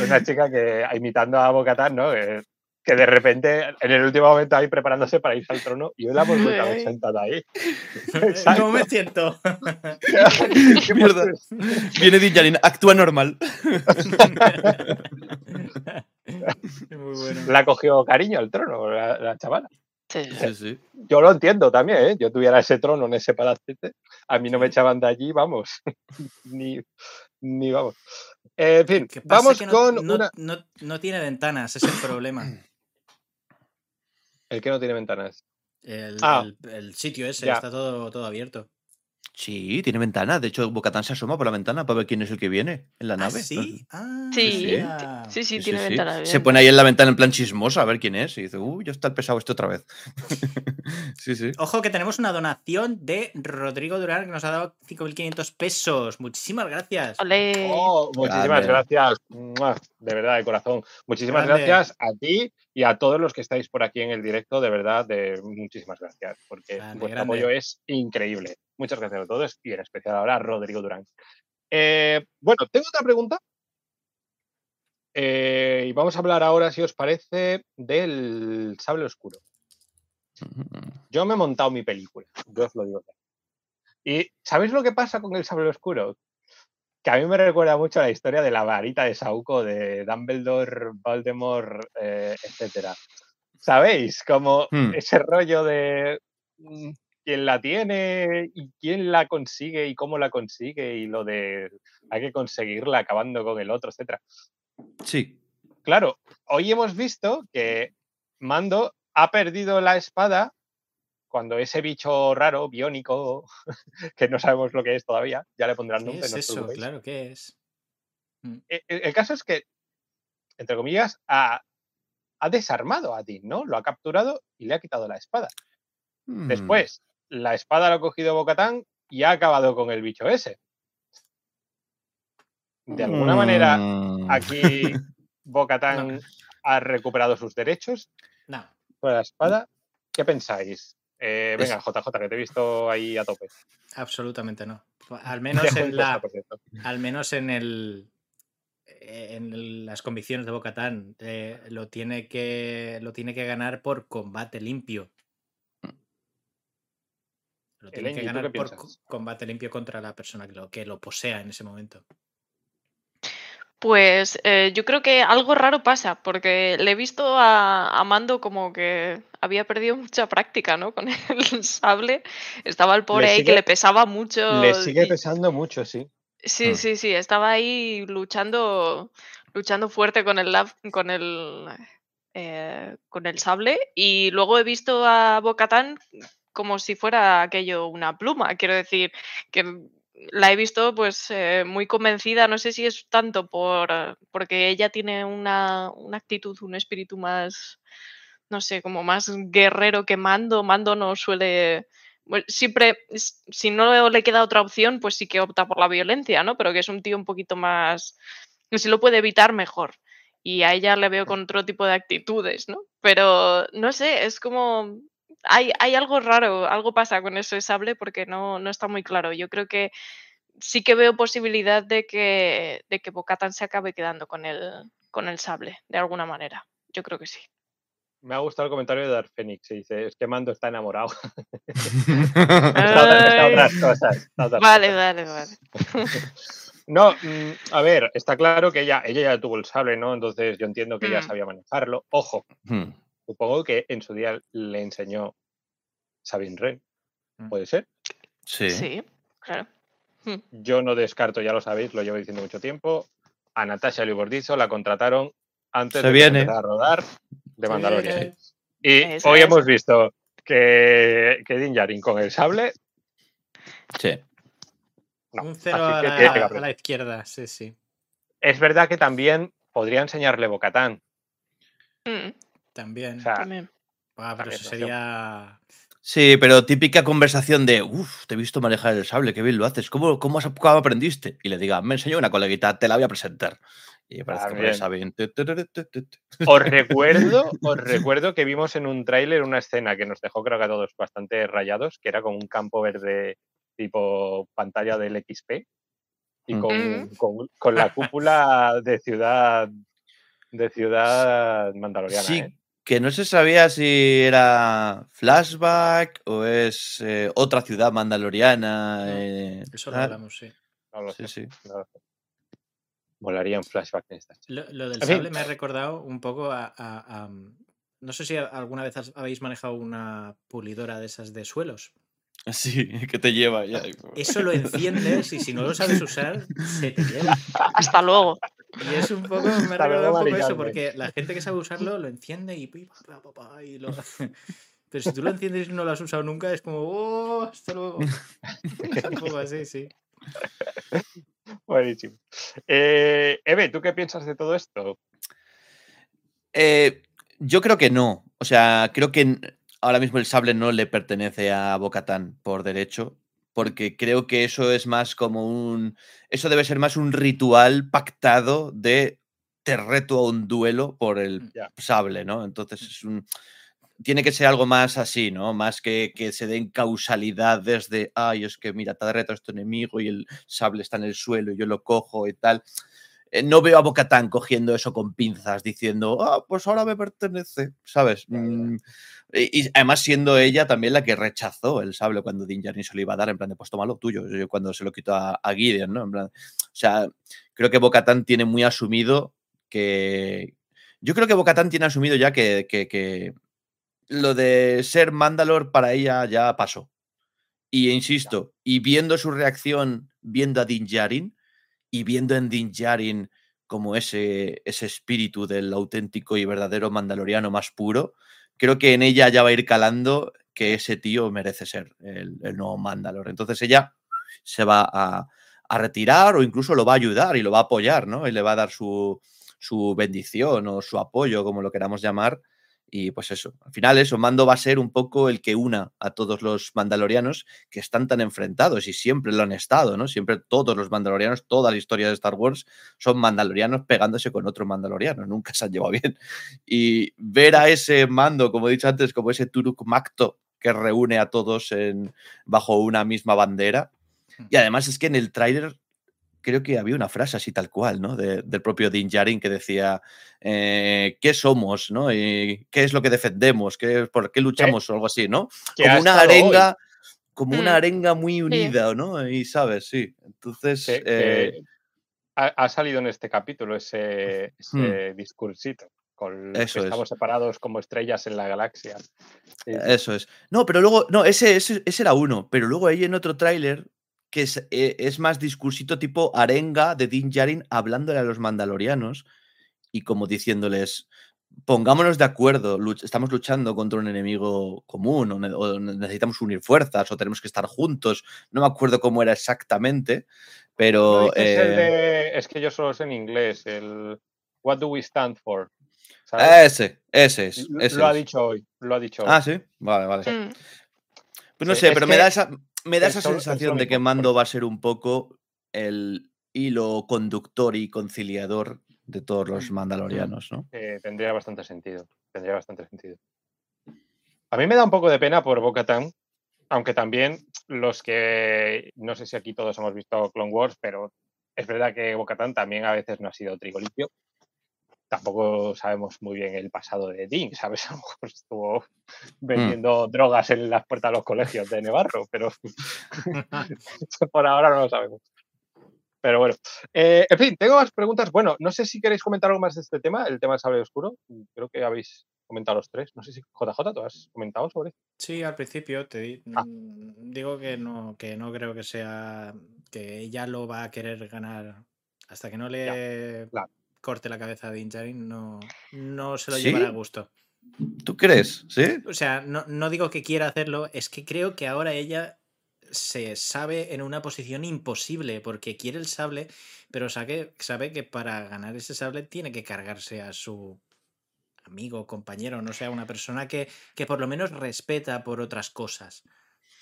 Speaker 3: una chica que imitando a Bocatán, ¿no? Que, que de repente, en el último momento ahí preparándose para irse al trono, y yo la hemos vuelto a ver
Speaker 5: Ay.
Speaker 3: sentada ahí. *laughs*
Speaker 7: ¿Cómo me siento? *laughs*
Speaker 3: Qué
Speaker 6: Mierda. Viene Dinjarin, actúa normal.
Speaker 7: Muy bueno.
Speaker 3: La cogió cariño al trono, la, la chavala.
Speaker 5: Sí.
Speaker 6: Sí, sí.
Speaker 3: Yo lo entiendo también, ¿eh? Yo tuviera ese trono en ese palacete, a mí no me echaban de allí, vamos. *laughs* ni, ni vamos. Eh, en fin, vamos
Speaker 7: no,
Speaker 3: con
Speaker 7: no-
Speaker 3: una.
Speaker 7: no- no tiene ventanas, es el problema.
Speaker 3: El que no tiene ventanas.
Speaker 7: El,
Speaker 3: Ah.
Speaker 7: el- el sitio ese
Speaker 3: Ya.
Speaker 7: está todo, todo abierto.
Speaker 6: Sí, tiene ventana. De hecho, Bocatán se asoma por la ventana para ver quién es el que viene en la
Speaker 7: ¿Ah,
Speaker 6: nave.
Speaker 7: sí? Ah,
Speaker 5: Sí,
Speaker 6: sí.
Speaker 5: Sí, sí,
Speaker 6: Sí,
Speaker 5: tiene
Speaker 6: sí, sí.
Speaker 5: ventana.
Speaker 6: Se pone ahí en la ventana en plan chismoso a ver quién es. Y dice, uy, ya está el pesado este otra vez. *laughs* sí, sí.
Speaker 7: Ojo que tenemos una donación de Rodrigo Durán que nos ha dado 5.500 pesos. Muchísimas gracias.
Speaker 5: Ole.
Speaker 3: Oh, muchísimas
Speaker 6: Grande.
Speaker 3: gracias, de verdad, de corazón. Muchísimas
Speaker 7: Grande.
Speaker 3: gracias a ti y a todos los que estáis por aquí en el directo, de verdad, de muchísimas gracias, porque
Speaker 7: Grande,
Speaker 3: vuestro
Speaker 7: grande.
Speaker 3: apoyo es increíble. Muchas gracias a todos y en especial ahora a Rodrigo Durán. Eh, bueno, tengo otra pregunta. Eh, y vamos a hablar ahora, si os parece, del sable oscuro. Yo me he montado mi película, yo os lo digo. ya. ¿Y sabéis lo que pasa con el sable oscuro? Que a mí me recuerda mucho a la historia de la varita de Sauco, de Dumbledore, Voldemort, eh, etcétera. ¿Sabéis? Como
Speaker 6: Hmm.
Speaker 3: ese rollo de mm, quién la tiene y quién la consigue y cómo la consigue y lo de hay que conseguirla acabando con el otro, etcétera.
Speaker 6: Sí.
Speaker 3: Claro, hoy hemos visto que Mando ha perdido la espada cuando ese bicho raro, biónico, *laughs* que no sabemos lo que es todavía, ya le pondrán
Speaker 7: ¿Qué
Speaker 3: nombre.
Speaker 7: es
Speaker 3: no
Speaker 7: eso? Claro, ¿qué es?
Speaker 3: E- e- El, caso es que, entre comillas, ha, ha desarmado a Dean, ¿no? Lo ha capturado y le ha quitado la espada.
Speaker 6: Mm.
Speaker 3: Después, la espada la ha cogido Bocatán y ha acabado con el bicho ese. De alguna manera,
Speaker 6: Mm.
Speaker 3: aquí *laughs* Bocatán ha recuperado sus derechos
Speaker 7: No.
Speaker 3: sobre la espada. ¿Qué pensáis? Eh, venga, JJ, que te he visto ahí a tope.
Speaker 7: Absolutamente no. Al *laughs* menos
Speaker 3: Dejo
Speaker 7: en la. Al menos en el. En las convicciones de Bocatán lo tiene que lo tiene que ganar por combate limpio. Lo tiene
Speaker 3: Eleni,
Speaker 7: que
Speaker 3: ¿tú
Speaker 7: ganar por
Speaker 3: piensas?
Speaker 7: combate limpio contra la persona que lo, que lo posea en ese momento.
Speaker 5: Pues eh, yo creo que algo raro pasa, porque le he visto a, a Mando como que había perdido mucha práctica, ¿no? Con *laughs* el sable. Estaba el pobre ahí que le pesaba mucho.
Speaker 3: Le sigue
Speaker 5: y-
Speaker 3: pesando mucho, sí.
Speaker 5: Sí,
Speaker 6: Mm.
Speaker 5: sí, sí, estaba ahí luchando, luchando fuerte con el, con el, eh, con el sable y luego he visto a Bocatán como si fuera aquello una pluma. Quiero decir que la he visto pues eh, muy convencida, no sé si es tanto por eh, porque ella tiene una, una actitud, un espíritu más, no sé, como más guerrero que Mando. Mando no suele bueno, siempre, si no le queda otra opción, pues sí que opta por la violencia, ¿no? Pero que es un tío un poquito más, que si lo puede evitar, mejor. Y a ella le veo con otro tipo de actitudes, ¿no? Pero no sé, es como, hay, hay algo raro, algo pasa con ese sable porque no, no está muy claro. Yo creo que sí que veo posibilidad de que, de que Bocatan se acabe quedando con el, con el sable, de alguna manera. Yo creo que sí.
Speaker 3: Me ha gustado el comentario de Dark Phoenix. que dice, es que Mando está enamorado. *laughs* Está otras cosas.
Speaker 5: Vale, vale, vale. *laughs*
Speaker 3: No, mm, a ver, está claro que ella, ella ya tuvo el sable, ¿no? Entonces yo entiendo que ella
Speaker 5: Mm.
Speaker 3: sabía manejarlo. Ojo,
Speaker 6: Hmm.
Speaker 3: Supongo que en su día le enseñó Sabine Wren.
Speaker 7: Mm.
Speaker 3: ¿Puede ser?
Speaker 6: Sí.
Speaker 5: Sí, claro. Hmm.
Speaker 3: Yo no descarto, ya lo sabéis, lo llevo diciendo mucho tiempo. A Natasha Libordizo la contrataron antes
Speaker 6: Se
Speaker 3: de que
Speaker 6: viene.
Speaker 3: empezara a rodar de Mandalorian.
Speaker 7: viene.
Speaker 3: Y hoy
Speaker 5: es.
Speaker 3: hemos visto que, que Din Djarin con el sable.
Speaker 6: Sí.
Speaker 3: no.
Speaker 7: Un cero
Speaker 3: Así
Speaker 7: a
Speaker 3: que
Speaker 7: la,
Speaker 3: tiene que
Speaker 7: a
Speaker 3: aprender.
Speaker 7: la izquierda, sí, sí.
Speaker 3: Es verdad que también podría enseñarle Bocatán.
Speaker 5: Mm,
Speaker 7: También.
Speaker 3: O sea,
Speaker 5: también.
Speaker 7: Ah, pero
Speaker 3: también,
Speaker 7: eso
Speaker 3: no sé.
Speaker 7: sería.
Speaker 6: Sí, pero típica conversación de, uff, te he visto manejar el sable, qué bien lo haces, ¿cómo, cómo, has- cómo aprendiste? Y le diga, me enseñó una coleguita, te la voy a presentar. Y parece que tu, tu, tu, tu.
Speaker 3: Os recuerdo, *laughs* os recuerdo que vimos en un tráiler una escena que nos dejó creo que a todos bastante rayados, que era con un campo verde tipo pantalla del XP y con- con la cúpula de ciudad de ciudad mandaloriana.
Speaker 6: Sí,
Speaker 3: ¿eh?
Speaker 6: Que no se sabía si era flashback o es eh, otra ciudad mandaloriana.
Speaker 7: No,
Speaker 6: eh,
Speaker 7: Eso lo hablamos, sí.
Speaker 3: No lo
Speaker 6: Sí,
Speaker 3: sé.
Speaker 6: sí.
Speaker 3: no lo sé. Molaría un flashback en esta.
Speaker 7: Lo, lo del sable me ha recordado un poco a. a- a, mm, no sé si alguna vez habéis manejado una pulidora de esas de suelos. *laughs*
Speaker 6: Sí, que te lleva ya.
Speaker 7: Eso lo enciendes y si no lo sabes usar, se te lleva.
Speaker 5: Hasta luego.
Speaker 7: Y es un poco, me ha recordado un poco eso, porque la gente que sabe usarlo lo enciende y, pi, pa, pa, pa, y lo... *laughs* Pero si tú lo enciendes y no lo has usado nunca, es como, ¡oh! Hasta luego. Es *laughs* un poco así, sí.
Speaker 3: Buenísimo. Eh, Eve, ¿tú qué piensas de todo esto?
Speaker 6: Eh, yo creo que no. O sea, creo que ahora mismo el sable no le pertenece a Bocatán por derecho, porque creo que eso es más como un. Eso debe ser más un ritual pactado de te reto a un duelo por el
Speaker 3: Ya.
Speaker 6: sable, ¿no? Entonces es un. Tiene que ser algo más así, ¿no? Más que, que se den causalidades de, ay, es que mira, te reto a este enemigo y el sable está en el suelo y yo lo cojo y tal. Eh, no veo a Bocatán cogiendo eso con pinzas, diciendo, ah, pues ahora me pertenece, ¿sabes? Mm, Y, y además siendo ella también la que rechazó el sable cuando Din Djarin se lo iba a dar, en plan de, pues tómalo tuyo, yo cuando se lo quitó a, a Gideon, ¿no? En plan, o sea, creo que Bocatán tiene muy asumido que... Yo creo que Bocatán tiene asumido ya que, que- que lo de ser Mandalor para ella ya pasó. Y insisto, y viendo su reacción, viendo a Din Djarin, y viendo en Din Djarin como ese, ese espíritu del auténtico y verdadero mandaloriano más puro, creo que en ella ya va a ir calando que ese tío merece ser el, nuevo Mandalor. Entonces ella se va a, a retirar o incluso lo va a ayudar y lo va a apoyar, ¿no? Y le va a dar su, su bendición o su apoyo, como lo queramos llamar. Y pues eso, al final eso, Mando va a ser un poco el que una a todos los mandalorianos que están tan enfrentados y siempre lo han estado, ¿no? Siempre todos los mandalorianos, toda la historia de Star Wars son mandalorianos pegándose con otro mandaloriano, nunca se han llevado bien. Y ver a ese mando, como he dicho antes, como ese Turuk Makto que reúne a todos en, bajo una misma bandera. Y además es que en el tráiler creo que había una frase así tal cual, ¿no? De- del propio Din Djarin que decía, eh, ¿qué somos, no? Y ¿Qué es lo que defendemos? ¿Qué, ¿Por qué luchamos? O algo así, ¿no? Como una
Speaker 3: hoy.
Speaker 6: arenga, como una
Speaker 5: Mm.
Speaker 6: arenga muy unida, ¿no? Y sabes, sí. Entonces,
Speaker 3: que-
Speaker 6: eh,
Speaker 3: que ha, ha salido en este capítulo ese, ese discursito con.
Speaker 6: Eso
Speaker 3: que
Speaker 6: es.
Speaker 3: estamos separados como estrellas en la galaxia. Sí.
Speaker 6: Eso es. No, pero luego, no, ese, ese, ese era uno, pero luego hay en otro tráiler que es, eh, es más discursito tipo arenga de Din Djarin hablándole a los mandalorianos y como diciéndoles, pongámonos de acuerdo, luch- estamos luchando contra un enemigo común o, ne- o necesitamos unir fuerzas o tenemos que estar juntos. No me acuerdo cómo era exactamente,
Speaker 3: No
Speaker 6: pero...
Speaker 3: dices el
Speaker 6: eh,
Speaker 3: de- es que yo solo sé en inglés, el What do we stand for? ¿sabes?
Speaker 6: ese, ese es.
Speaker 3: Lo-
Speaker 6: ese
Speaker 3: lo ha
Speaker 6: es.
Speaker 3: dicho hoy, lo ha dicho hoy.
Speaker 6: Ah, sí, vale, vale.
Speaker 5: Mm,
Speaker 6: Pues no
Speaker 3: Sí,
Speaker 6: sé,
Speaker 3: es
Speaker 6: pero me da esa, me da esa sensación de que Mando va a ser un poco el hilo conductor y conciliador de todos los
Speaker 3: Mm.
Speaker 6: mandalorianos, ¿no?
Speaker 3: Eh, tendría bastante sentido. Tendría bastante sentido. A mí me da un poco de pena por Bo-Katan, aunque también los que no sé si aquí todos hemos visto Clone Wars, pero es verdad que Bo-Katan también a veces no ha sido trigo limpio. Tampoco sabemos muy bien el pasado de Dean, ¿sabes? *laughs* A lo mejor estuvo vendiendo drogas en las puertas de los colegios de Nevarro, pero *laughs* por ahora no lo sabemos. Pero bueno, eh, en fin, tengo más preguntas. Bueno, no sé si queréis comentar algo más de este tema, el tema del sable oscuro. Creo que habéis comentado los tres. No sé si JJ, ¿tú has comentado sobre?
Speaker 7: Sí, al principio te di-
Speaker 3: Ah.
Speaker 7: mm, digo que no, que no creo que sea que ella lo va a querer ganar hasta que no le
Speaker 3: claro.
Speaker 7: Corte la cabeza a Din Djarin, no, no se lo
Speaker 6: ¿Sí?
Speaker 7: llevará a gusto.
Speaker 6: ¿Tú crees? ¿Sí?
Speaker 7: O sea, no, no digo que quiera hacerlo, es que creo que ahora ella se sabe en una posición imposible porque quiere el sable, pero sabe, sabe que para ganar ese sable tiene que cargarse a su amigo, compañero, no sea una persona que, que por lo menos respeta por otras cosas.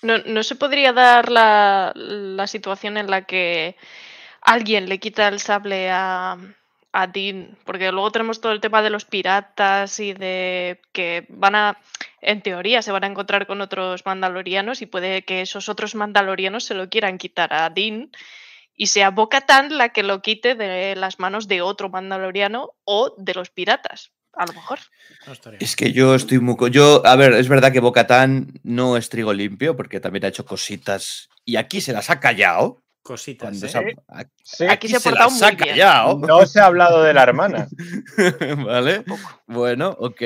Speaker 5: No, no se podría dar la, la situación en la que alguien le quita el sable a, a Dean, porque luego tenemos todo el tema de los piratas y de que van a, en teoría, se van a encontrar con otros mandalorianos y puede que esos otros mandalorianos se lo quieran quitar a Dean y sea Bo-Katan la que lo quite de las manos de otro mandaloriano o de los piratas, a lo mejor.
Speaker 6: Es que yo estoy muy... Yo, a ver, es verdad que Bocatán no es trigo limpio porque también ha hecho cositas y aquí se las ha callado.
Speaker 7: Cositas. ¿eh?
Speaker 6: ha-
Speaker 3: Sí,
Speaker 5: Aquí se ha
Speaker 6: se
Speaker 5: portado muy bien.
Speaker 6: callado.
Speaker 3: no se ha hablado de la hermana. *laughs*
Speaker 6: ¿Vale? Bueno, ok.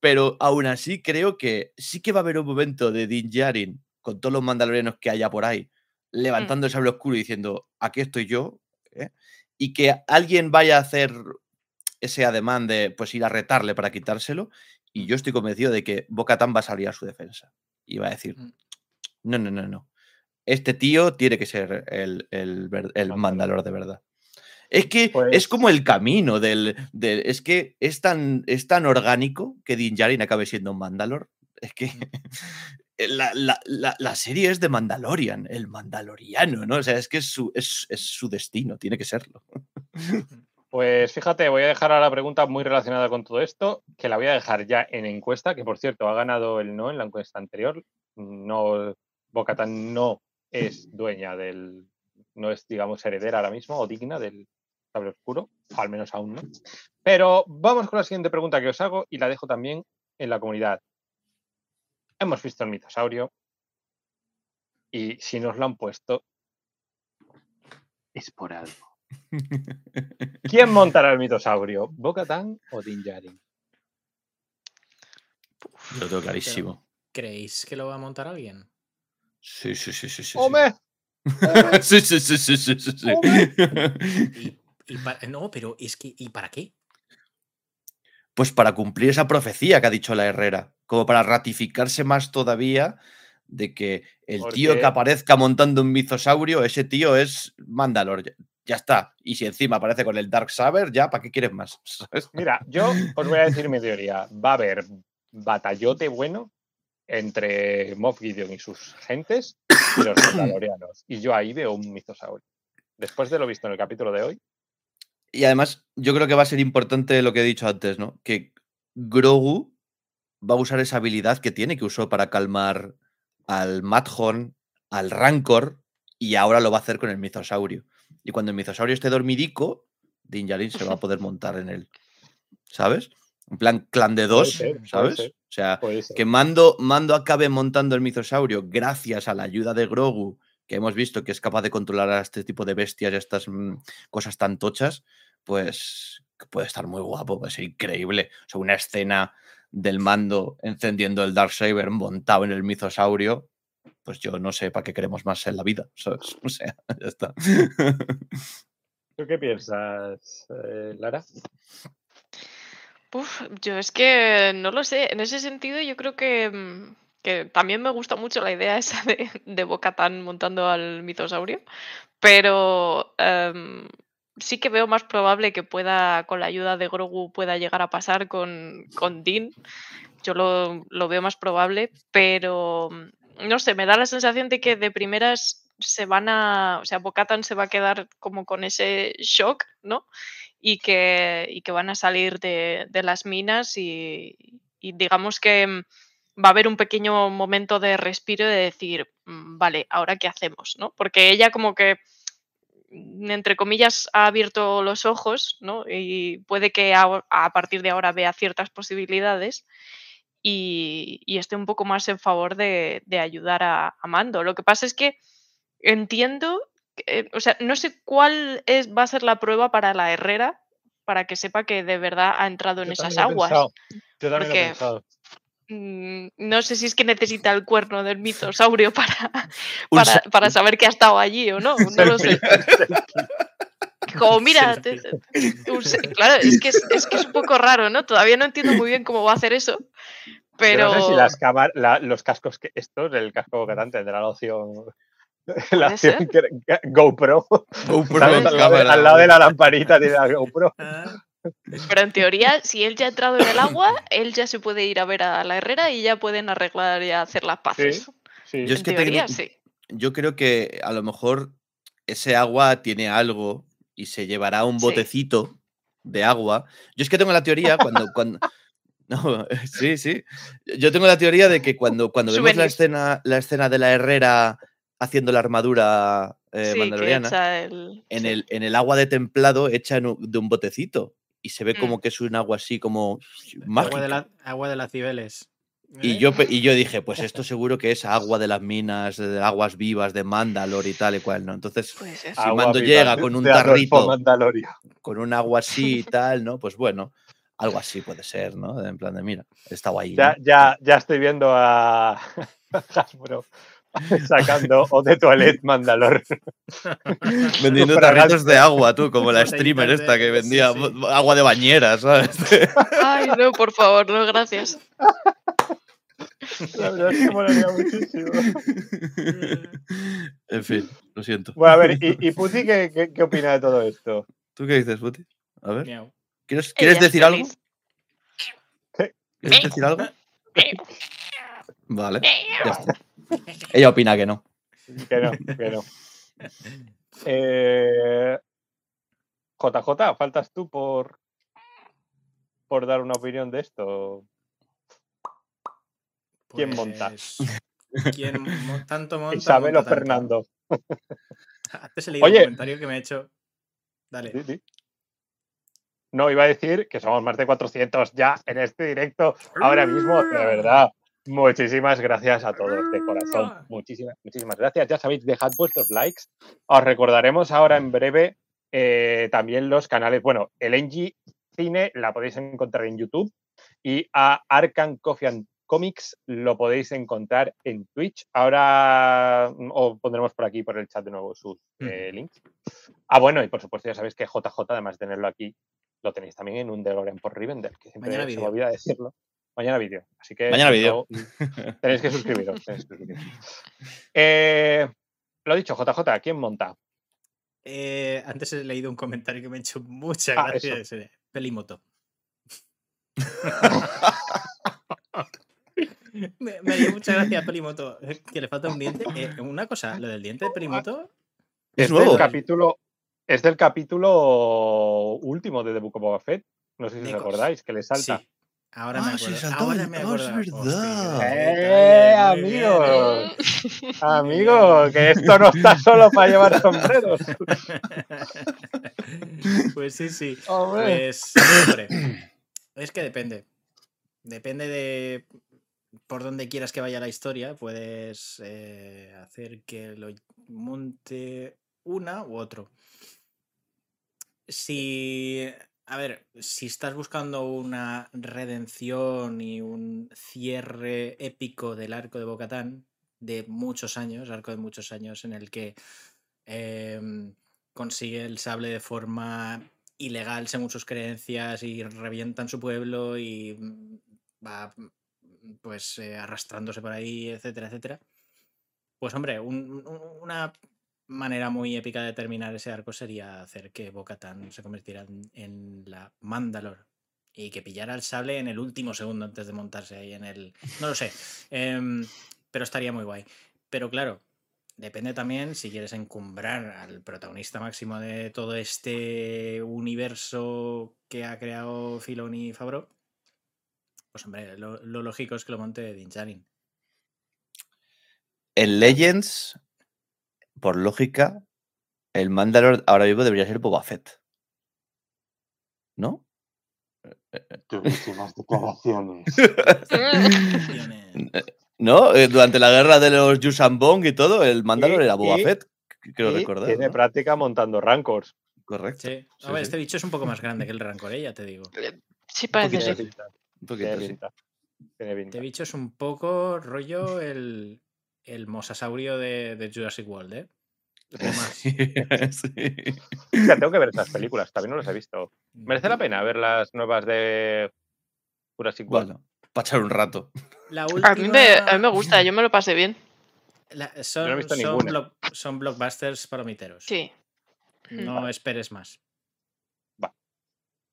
Speaker 6: Pero aún así creo que sí que va a haber un momento de Din Djarin con todos los mandalorianos que haya por ahí, levantando el sable oscuro y diciendo, aquí estoy yo, ¿eh? y que alguien vaya a hacer ese ademán de pues ir a retarle para quitárselo, y yo estoy convencido de que Bo-Katan va a salir a su defensa y va a decir,
Speaker 7: Mm.
Speaker 6: no, no, no, no. Este tío tiene que ser el, el, el
Speaker 3: Mandalor.
Speaker 6: mandalor de verdad. Es que
Speaker 3: Pues-
Speaker 6: es como el camino del, del- Es que es tan, es tan orgánico que Din Djarin acabe siendo un Mandalor. Es que *laughs* la, la- la- la serie es de Mandalorian, el Mandaloriano, ¿no? O sea, es que es su, es, es su destino, tiene que serlo. *laughs*
Speaker 3: Pues fíjate, voy a dejar ahora la pregunta muy relacionada con todo esto, que la voy a dejar ya en encuesta, que por cierto ha ganado el no en la encuesta anterior. No, Bocatan no es dueña del, no es, digamos, heredera ahora mismo o digna del sable oscuro, al menos aún no. Pero vamos con la siguiente pregunta que os hago y la dejo también en la comunidad. Hemos visto el mitosaurio y si nos lo han puesto es por algo. *laughs* ¿Quién montará el mitosaurio? ¿Bocatan o Din Djarin?
Speaker 6: Lo tengo clarísimo.
Speaker 7: ¿Creéis que lo va a montar alguien?
Speaker 6: Sí, sí, sí, sí. sí, sí.
Speaker 3: ¡Hombre! *laughs*
Speaker 6: Sí, sí, sí, sí, sí, sí, sí. *laughs*
Speaker 7: Y, y pa- no, pero es que, ¿y para qué?
Speaker 6: Pues para cumplir esa profecía que ha dicho la Herrera, como para ratificarse más todavía de que el tío que aparezca montando un mitosaurio, ese tío es Mandalor. Ya, ya está. Y si encima aparece con el Dark Saber, ya, ¿para qué quieres más? *laughs* ¿Sabes?
Speaker 3: Mira, yo os voy a decir mi teoría. Va a haber batallote bueno entre Moff Gideon y sus gentes y los *coughs* mandalorianos. Y yo ahí veo un mitosaurio. Después de lo visto en el capítulo de hoy,
Speaker 6: Y además, yo creo que va a ser importante lo que he dicho antes, ¿no? Que Grogu va a usar esa habilidad que tiene, que usó para calmar al Madhorn, al Rancor, y ahora lo va a hacer con el Mitosaurio. Y cuando el Mitosaurio esté dormidico, Din Djarin se va a poder montar en él. ¿Sabes? En plan clan de dos, ¿sabes? O sea, que Mando, Mando acabe montando el mitosaurio gracias a la ayuda de Grogu, que hemos visto que es capaz de controlar a este tipo de bestias y a estas mm, cosas tan tochas, pues puede estar muy guapo, puede ser increíble. O sea, una escena del Mando encendiendo el Darksaber montado en el mitosaurio, pues yo no sé para qué queremos más en la vida, *laughs* ¿sabes? O sea, ya está.
Speaker 3: ¿Tú qué piensas, eh, Lara?
Speaker 5: Uf, yo es que no lo sé. En ese sentido, yo creo que, mm, que también me gusta mucho la idea *laughs* esa de, de Bo-Katan montando al mitosaurio, pero em, sí que veo más probable que pueda, con la ayuda de Grogu, pueda llegar a pasar con, con Din. Yo lo, lo veo más probable, pero mm, no sé, me da la sensación de que de primeras se van a, o sea, Bo-Katan se va a quedar como con ese shock, ¿no? Y que, y que van a salir de, de las minas y, digamos que mm, va a haber un pequeño momento de respiro de decir, "Mm, vale, ahora qué hacemos, ¿no? Porque ella como que, mm, entre comillas, ha abierto los ojos, ¿no? Y puede que a, a partir de ahora vea ciertas posibilidades y, y esté un poco más en favor de, de ayudar a, a Mando. Lo que pasa es que entiendo eh, o sea, no sé cuál es, va a ser la prueba para la Herrera para que sepa que de verdad ha entrado en
Speaker 3: Yo
Speaker 5: esas aguas.
Speaker 3: Yo también lo he
Speaker 5: Porque-
Speaker 3: pensado.
Speaker 5: Mm, No sé si es que necesita *laughs* el cuerno del *laughs* mitosaurio para, para, para saber que ha estado allí o no. No lo sé. *laughs* Como, mira, te- te- claro, es que es, es que es un poco raro, ¿no? Todavía no entiendo muy bien cómo va a hacer eso.
Speaker 3: Yo
Speaker 5: Pero.
Speaker 3: no sé si las cámar- la- los cascos que estos, el casco Bocatán tendrá la opción. La que- GoPro.
Speaker 6: GoPro
Speaker 3: Al, lado de,
Speaker 6: cámara.
Speaker 3: al lado de la lamparita tiene la GoPro. *laughs*
Speaker 7: Ah,
Speaker 5: Pero en teoría, si él ya ha entrado en el agua, él ya se puede ir a ver a la herrera y ya pueden arreglar y hacer las paces.
Speaker 3: Sí.
Speaker 6: Yo es
Speaker 5: en
Speaker 6: que
Speaker 5: teoría,
Speaker 6: tecnic-
Speaker 5: sí.
Speaker 6: yo creo que a lo mejor ese agua tiene algo y se llevará un
Speaker 5: Sí.
Speaker 6: botecito de agua. Yo es que tengo la teoría cuando. *laughs* cuando no, *laughs* sí, sí. Yo tengo la teoría de que cuando, cuando vemos la escena, la escena de la herrera haciendo la armadura eh,
Speaker 5: sí,
Speaker 6: mandaloriana,
Speaker 5: el.
Speaker 6: en,
Speaker 5: sí.
Speaker 6: el, en el agua de templado hecha en un- de un botecito. Y se ve
Speaker 5: Mm.
Speaker 6: como que es un agua así como
Speaker 7: agua,
Speaker 6: mágica.
Speaker 7: de la, agua de las Cibeles.
Speaker 6: Y
Speaker 7: ¿Eh?
Speaker 6: yo, pe- y yo dije, pues esto seguro que es agua de las minas, de aguas vivas de Mandalor y tal y cual, ¿no? Entonces,
Speaker 5: Puede ser.
Speaker 6: Si
Speaker 3: Agua
Speaker 6: Mando
Speaker 3: viva
Speaker 6: llega con *laughs* un tarrito. Con un agua así y *laughs* tal, ¿no? Pues bueno, algo así puede ser, ¿no? En plan de, mira, estaba ahí.
Speaker 3: Ya,
Speaker 6: ¿no?
Speaker 3: ya, ya estoy viendo a *laughs* Hasbro *laughs* sacando o de toilet Mandalor. *laughs*
Speaker 6: Vendiendo tarritos de agua, tú, como la *laughs* streamer esta que vendía
Speaker 7: sí.
Speaker 6: agua de bañera, ¿sabes?
Speaker 5: Ay, no, por favor, no, gracias.
Speaker 3: La verdad es que molaría muchísimo.
Speaker 6: en fin, lo siento.
Speaker 3: Bueno, a ver, ¿y, y Puti qué, qué, qué opina de todo esto?
Speaker 6: ¿Tú qué dices, Buti? A ver,
Speaker 7: Miau.
Speaker 6: ¿quieres, ¿quieres decir algo? ¿Quieres decir algo? Vale, ya está. Ella opina que no.
Speaker 3: Que no, que no. Eh, JJ, faltas tú por, por dar una opinión de esto. ¿Quién monta?
Speaker 7: Pues, ¿Quién mo- tanto monta?
Speaker 3: Isabel o
Speaker 7: monta.
Speaker 3: Fernando. *laughs*
Speaker 7: Antes he leído
Speaker 3: Oye.
Speaker 7: un comentario que me ha hecho. Dale.
Speaker 3: Sí, sí. No, iba a decir que somos más de 400 ya en este directo ahora mismo. De verdad, muchísimas gracias a todos de corazón. Muchísimas, muchísimas gracias. Ya sabéis, dejad vuestros likes. Os recordaremos ahora en breve eh, también los canales. Bueno, el NG Cine la podéis encontrar en YouTube y a Arcan Coffee and Comics lo podéis encontrar en Twitch. Ahora mm, os pondremos por aquí, por el chat de nuevo, sus eh, links. Ah, bueno, y por supuesto ya sabéis que JJ, además de tenerlo aquí, lo tenéis también en un DeLorean por Rivendell, que siempre
Speaker 7: Mañana
Speaker 3: se me olvida decirlo. Mañana vídeo. Así que
Speaker 6: Mañana vídeo. *laughs*
Speaker 3: tenéis que suscribiros. tenéis que suscribiros. Eh, lo dicho, JJ, ¿quién monta?
Speaker 7: Eh, antes he leído un comentario que me ha hecho mucha
Speaker 3: Ah,
Speaker 7: gracia. Pelimoto. *laughs* me, me dio mucha gracia Pelimoto. Que le falta un diente. Eh, una cosa, lo del diente de Pelimoto.
Speaker 6: Es
Speaker 3: del
Speaker 6: nuevo.
Speaker 3: capítulo, es del capítulo último de The Book of Boba Fett. No sé si os
Speaker 7: Necos.
Speaker 3: acordáis, que le salta.
Speaker 7: Sí. Ahora me
Speaker 6: Ah, sí,
Speaker 7: acuerdo.
Speaker 6: saltó
Speaker 7: ahora me
Speaker 6: ah, es verdad.
Speaker 7: Hostia,
Speaker 3: ¡Eh, amigo! Amigo, que esto no está *laughs* solo para llevar sombreros.
Speaker 7: pues sí, sí.
Speaker 3: Hombre.
Speaker 7: Pues, hombre, es que depende. Depende de por dónde quieras que vaya la historia. Puedes eh, hacer que lo monte una u otro. Si, a ver, si estás buscando una redención y un cierre épico del arco de Bocatán de muchos años, arco de muchos años en el que em, consigue el sable de forma ilegal según sus creencias y revientan su pueblo y mm, va mm, pues eh, arrastrándose por ahí, etcétera, etcétera. Pues hombre, un- un- una manera muy épica de terminar ese arco sería hacer que Bo-Katan se convirtiera en, la Mandalor y que pillara el sable en el último segundo antes de montarse ahí en el... No lo sé, em, pero estaría muy guay. Pero claro, Depende también si quieres encumbrar al protagonista máximo de todo este universo que ha creado Filoni y Fabro. Pues hombre, lo, lo lógico es que lo monte Din Djarin.
Speaker 6: En Legends, por lógica, el Mandalor ahora mismo debería ser Boba Fett. ¿No?
Speaker 3: Durísimas *laughs* declaraciones. *laughs* *laughs*
Speaker 6: ¿No? Eh, Durante la guerra de los Yusambong y todo, el Mandalor
Speaker 3: Y-
Speaker 6: era Boba
Speaker 3: y-
Speaker 6: Fett. Creo recordar.
Speaker 3: tiene
Speaker 6: ¿no?
Speaker 3: práctica montando rancors.
Speaker 6: Correcto.
Speaker 7: Sí. A ver,
Speaker 6: sí.
Speaker 7: este bicho es un poco más grande que el Rancor, ¿eh? ya te digo.
Speaker 5: Sí, parece
Speaker 3: pinta,
Speaker 6: Un poquito,
Speaker 3: tiene
Speaker 6: sí.
Speaker 3: pinta. Tiene pinta.
Speaker 7: Este bicho es un poco rollo el, el mosasaurio de, de Jurassic World, ¿eh? *laughs*
Speaker 3: Tengo que ver estas películas, también no las he visto. ¿Merece la pena ver las nuevas de Jurassic World?
Speaker 6: Bueno, para echar un rato.
Speaker 7: La
Speaker 5: A mí, me, a mí me gusta, yo me lo pasé bien.
Speaker 7: la-
Speaker 3: no he
Speaker 7: son,
Speaker 3: visto
Speaker 7: son,
Speaker 3: ninguna.
Speaker 7: block- son blockbusters palomiteros.
Speaker 5: Sí.
Speaker 7: No esperes más.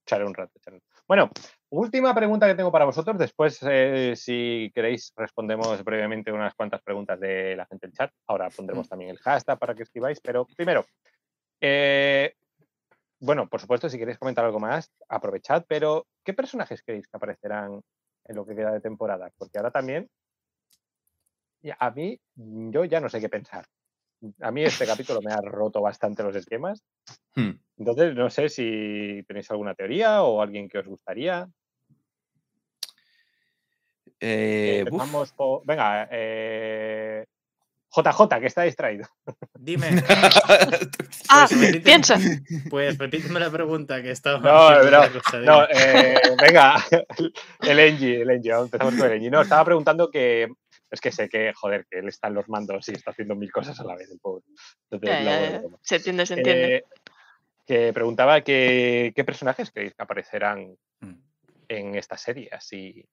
Speaker 3: Echaré un rato. echaré Bueno, última pregunta que tengo para vosotros. Después, eh, si queréis, respondemos brevemente unas cuantas preguntas de la gente del chat. Ahora pondremos también el hashtag para que escribáis. Pero primero, eh, bueno, por supuesto, si queréis comentar algo más, aprovechad. Pero, ¿qué personajes creéis que aparecerán en lo que queda de temporada? Porque ahora también, a mí, yo ya no sé qué pensar. A mí este capítulo me ha roto bastante los esquemas.
Speaker 6: Hmm.
Speaker 3: Entonces, no sé si tenéis alguna teoría o alguien que os gustaría.
Speaker 6: Eh, uf,
Speaker 3: Empezamos por- Venga, eh, JJ, que está distraído.
Speaker 7: Dime, *laughs* *laughs*
Speaker 5: Ah,
Speaker 7: Pues repite-
Speaker 5: piensa.
Speaker 7: pues repíteme la pregunta que estaba.
Speaker 3: No, no,
Speaker 7: cosa,
Speaker 3: No, eh, venga, *laughs* el Engie, el Engie, vamos, empezamos con el Engie. No, estaba preguntando que. Es que sé que, joder, que él está en los mandos y está haciendo mil cosas a la vez, el pobre. Entonces,
Speaker 5: Ya, ya, ya. Se entiende, se entiende.
Speaker 3: Eh, que preguntaba que, qué personajes creéis que aparecerán
Speaker 7: Mm.
Speaker 3: en esta serie, así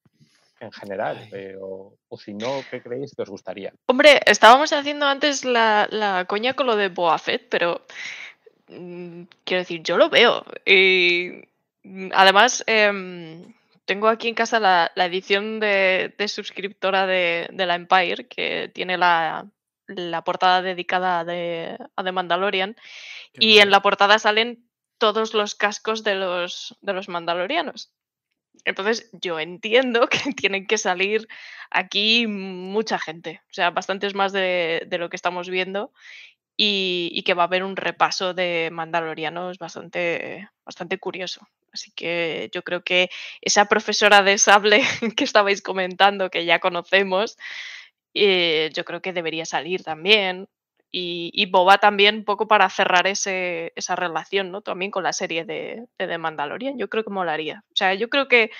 Speaker 3: en general, eh, o, o si no, ¿qué creéis que os gustaría?
Speaker 5: Hombre, estábamos haciendo antes la, la coña con lo de Boa Fett, pero mm, quiero decir, yo lo veo. Y mm, además, em, tengo aquí en casa la, la edición de, de suscriptora de, de la Empire, que tiene la, la portada dedicada a de, a The Mandalorian.
Speaker 7: Qué
Speaker 5: Y en la portada salen todos los cascos de los, de los mandalorianos. Entonces, yo entiendo *laughs* que tienen que salir aquí mucha gente, o sea, bastantes más de, de lo que estamos viendo y, y que va a haber un repaso de mandalorianos bastante, bastante curioso. Así que yo creo que esa profesora de sable *laughs* que estabais comentando, que ya conocemos, eh, yo creo que debería salir también. Y, y Boba también, un poco para cerrar ese, esa relación, ¿no? También con la serie de, de The Mandalorian. Yo creo que molaría. O sea, yo creo que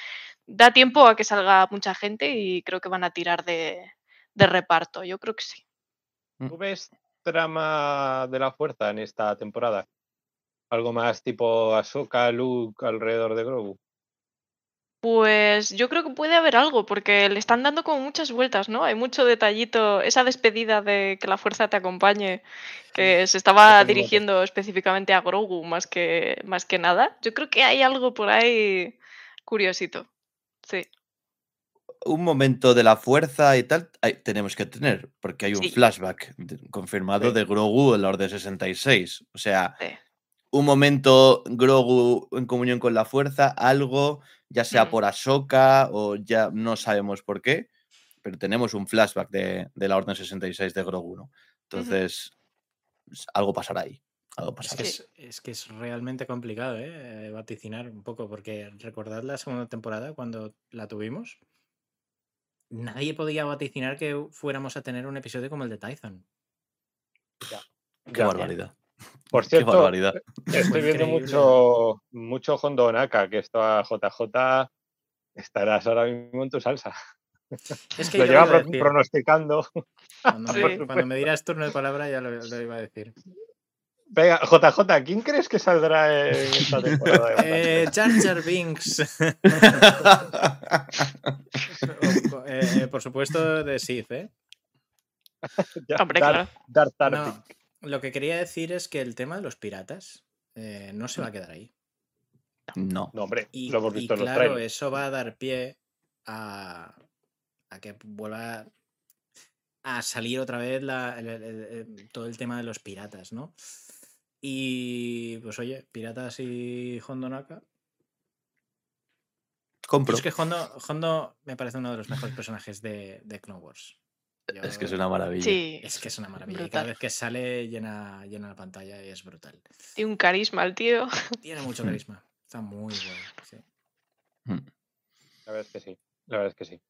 Speaker 5: da tiempo a que salga mucha gente y creo que van a tirar de, de reparto. Yo creo que sí.
Speaker 3: ¿Tú ves trama de la fuerza en esta temporada? Algo más tipo Ahsoka, Luke alrededor de Grogu.
Speaker 5: Pues yo creo que puede haber algo, porque le están dando como muchas vueltas, ¿no? Hay mucho detallito, esa despedida de que la fuerza te acompañe, que se estaba dirigiendo específicamente a Grogu más que, más que nada. Yo creo que hay algo por ahí curiosito. Sí.
Speaker 6: un momento de la fuerza y tal, hay- tenemos que tener, porque hay un
Speaker 5: Sí.
Speaker 6: flashback confirmado
Speaker 3: Sí.
Speaker 6: de Grogu en la Orden 66. O sea,
Speaker 5: Sí.
Speaker 6: Un momento Grogu en comunión con la fuerza, algo, ya sea por Ahsoka o ya no sabemos por qué, pero tenemos un flashback de, de la Orden 66 de Grogu, ¿no? Entonces, algo pasará ahí. Algo
Speaker 7: Es que es, que es realmente complicado, ¿eh? Vaticinar un poco, porque recordad la segunda temporada cuando la tuvimos. Nadie podía vaticinar que fuéramos a tener un episodio como el de Tython.
Speaker 6: Qué barbaridad.
Speaker 3: Por
Speaker 6: Qué
Speaker 3: cierto,
Speaker 6: barbaridad.
Speaker 3: estoy viendo
Speaker 7: increíble.
Speaker 3: mucho, mucho Hondo Naka, que esto a JJ estarás ahora mismo en tu salsa.
Speaker 7: Es que
Speaker 3: Lo
Speaker 7: yo
Speaker 3: lleva pro- pronosticando.
Speaker 7: cuando, me, *laughs*
Speaker 5: Sí.
Speaker 7: cuando me dieras turno de palabra ya lo, lo iba a decir.
Speaker 3: Venga, JJ, ¿quién crees que saldrá en esta *laughs* temporada? de
Speaker 7: Eh, Jar Binks. *laughs* O, eh, por supuesto de Sith, ¿eh?
Speaker 3: Ya,
Speaker 5: Hombre,
Speaker 3: Darth-
Speaker 5: claro.
Speaker 7: No. Lo que quería decir es que el tema de los piratas eh, no se va a quedar ahí.
Speaker 6: no.
Speaker 3: No, hombre,
Speaker 7: Y,
Speaker 3: lo hemos
Speaker 7: y
Speaker 3: visto en los
Speaker 7: claro, eso va a dar pie a, a que vuelva a salir otra vez la- el- el- el- todo el tema de los piratas, ¿no? Y pues oye, piratas y Hondo Naka.
Speaker 6: Compro.
Speaker 7: es que Hondo, Hondo me parece uno de los mejores personajes de, de Clone Wars. Yo-
Speaker 6: Es que es una maravilla.
Speaker 5: Sí.
Speaker 7: es que es una maravilla. y Cada vez que sale llena, llena la pantalla y es brutal.
Speaker 5: Tiene un carisma el tío. *laughs*
Speaker 7: Tiene mucho
Speaker 6: Mm.
Speaker 7: carisma. Está muy bueno. sí.
Speaker 6: Mm.
Speaker 3: La verdad es que sí. La verdad es que sí.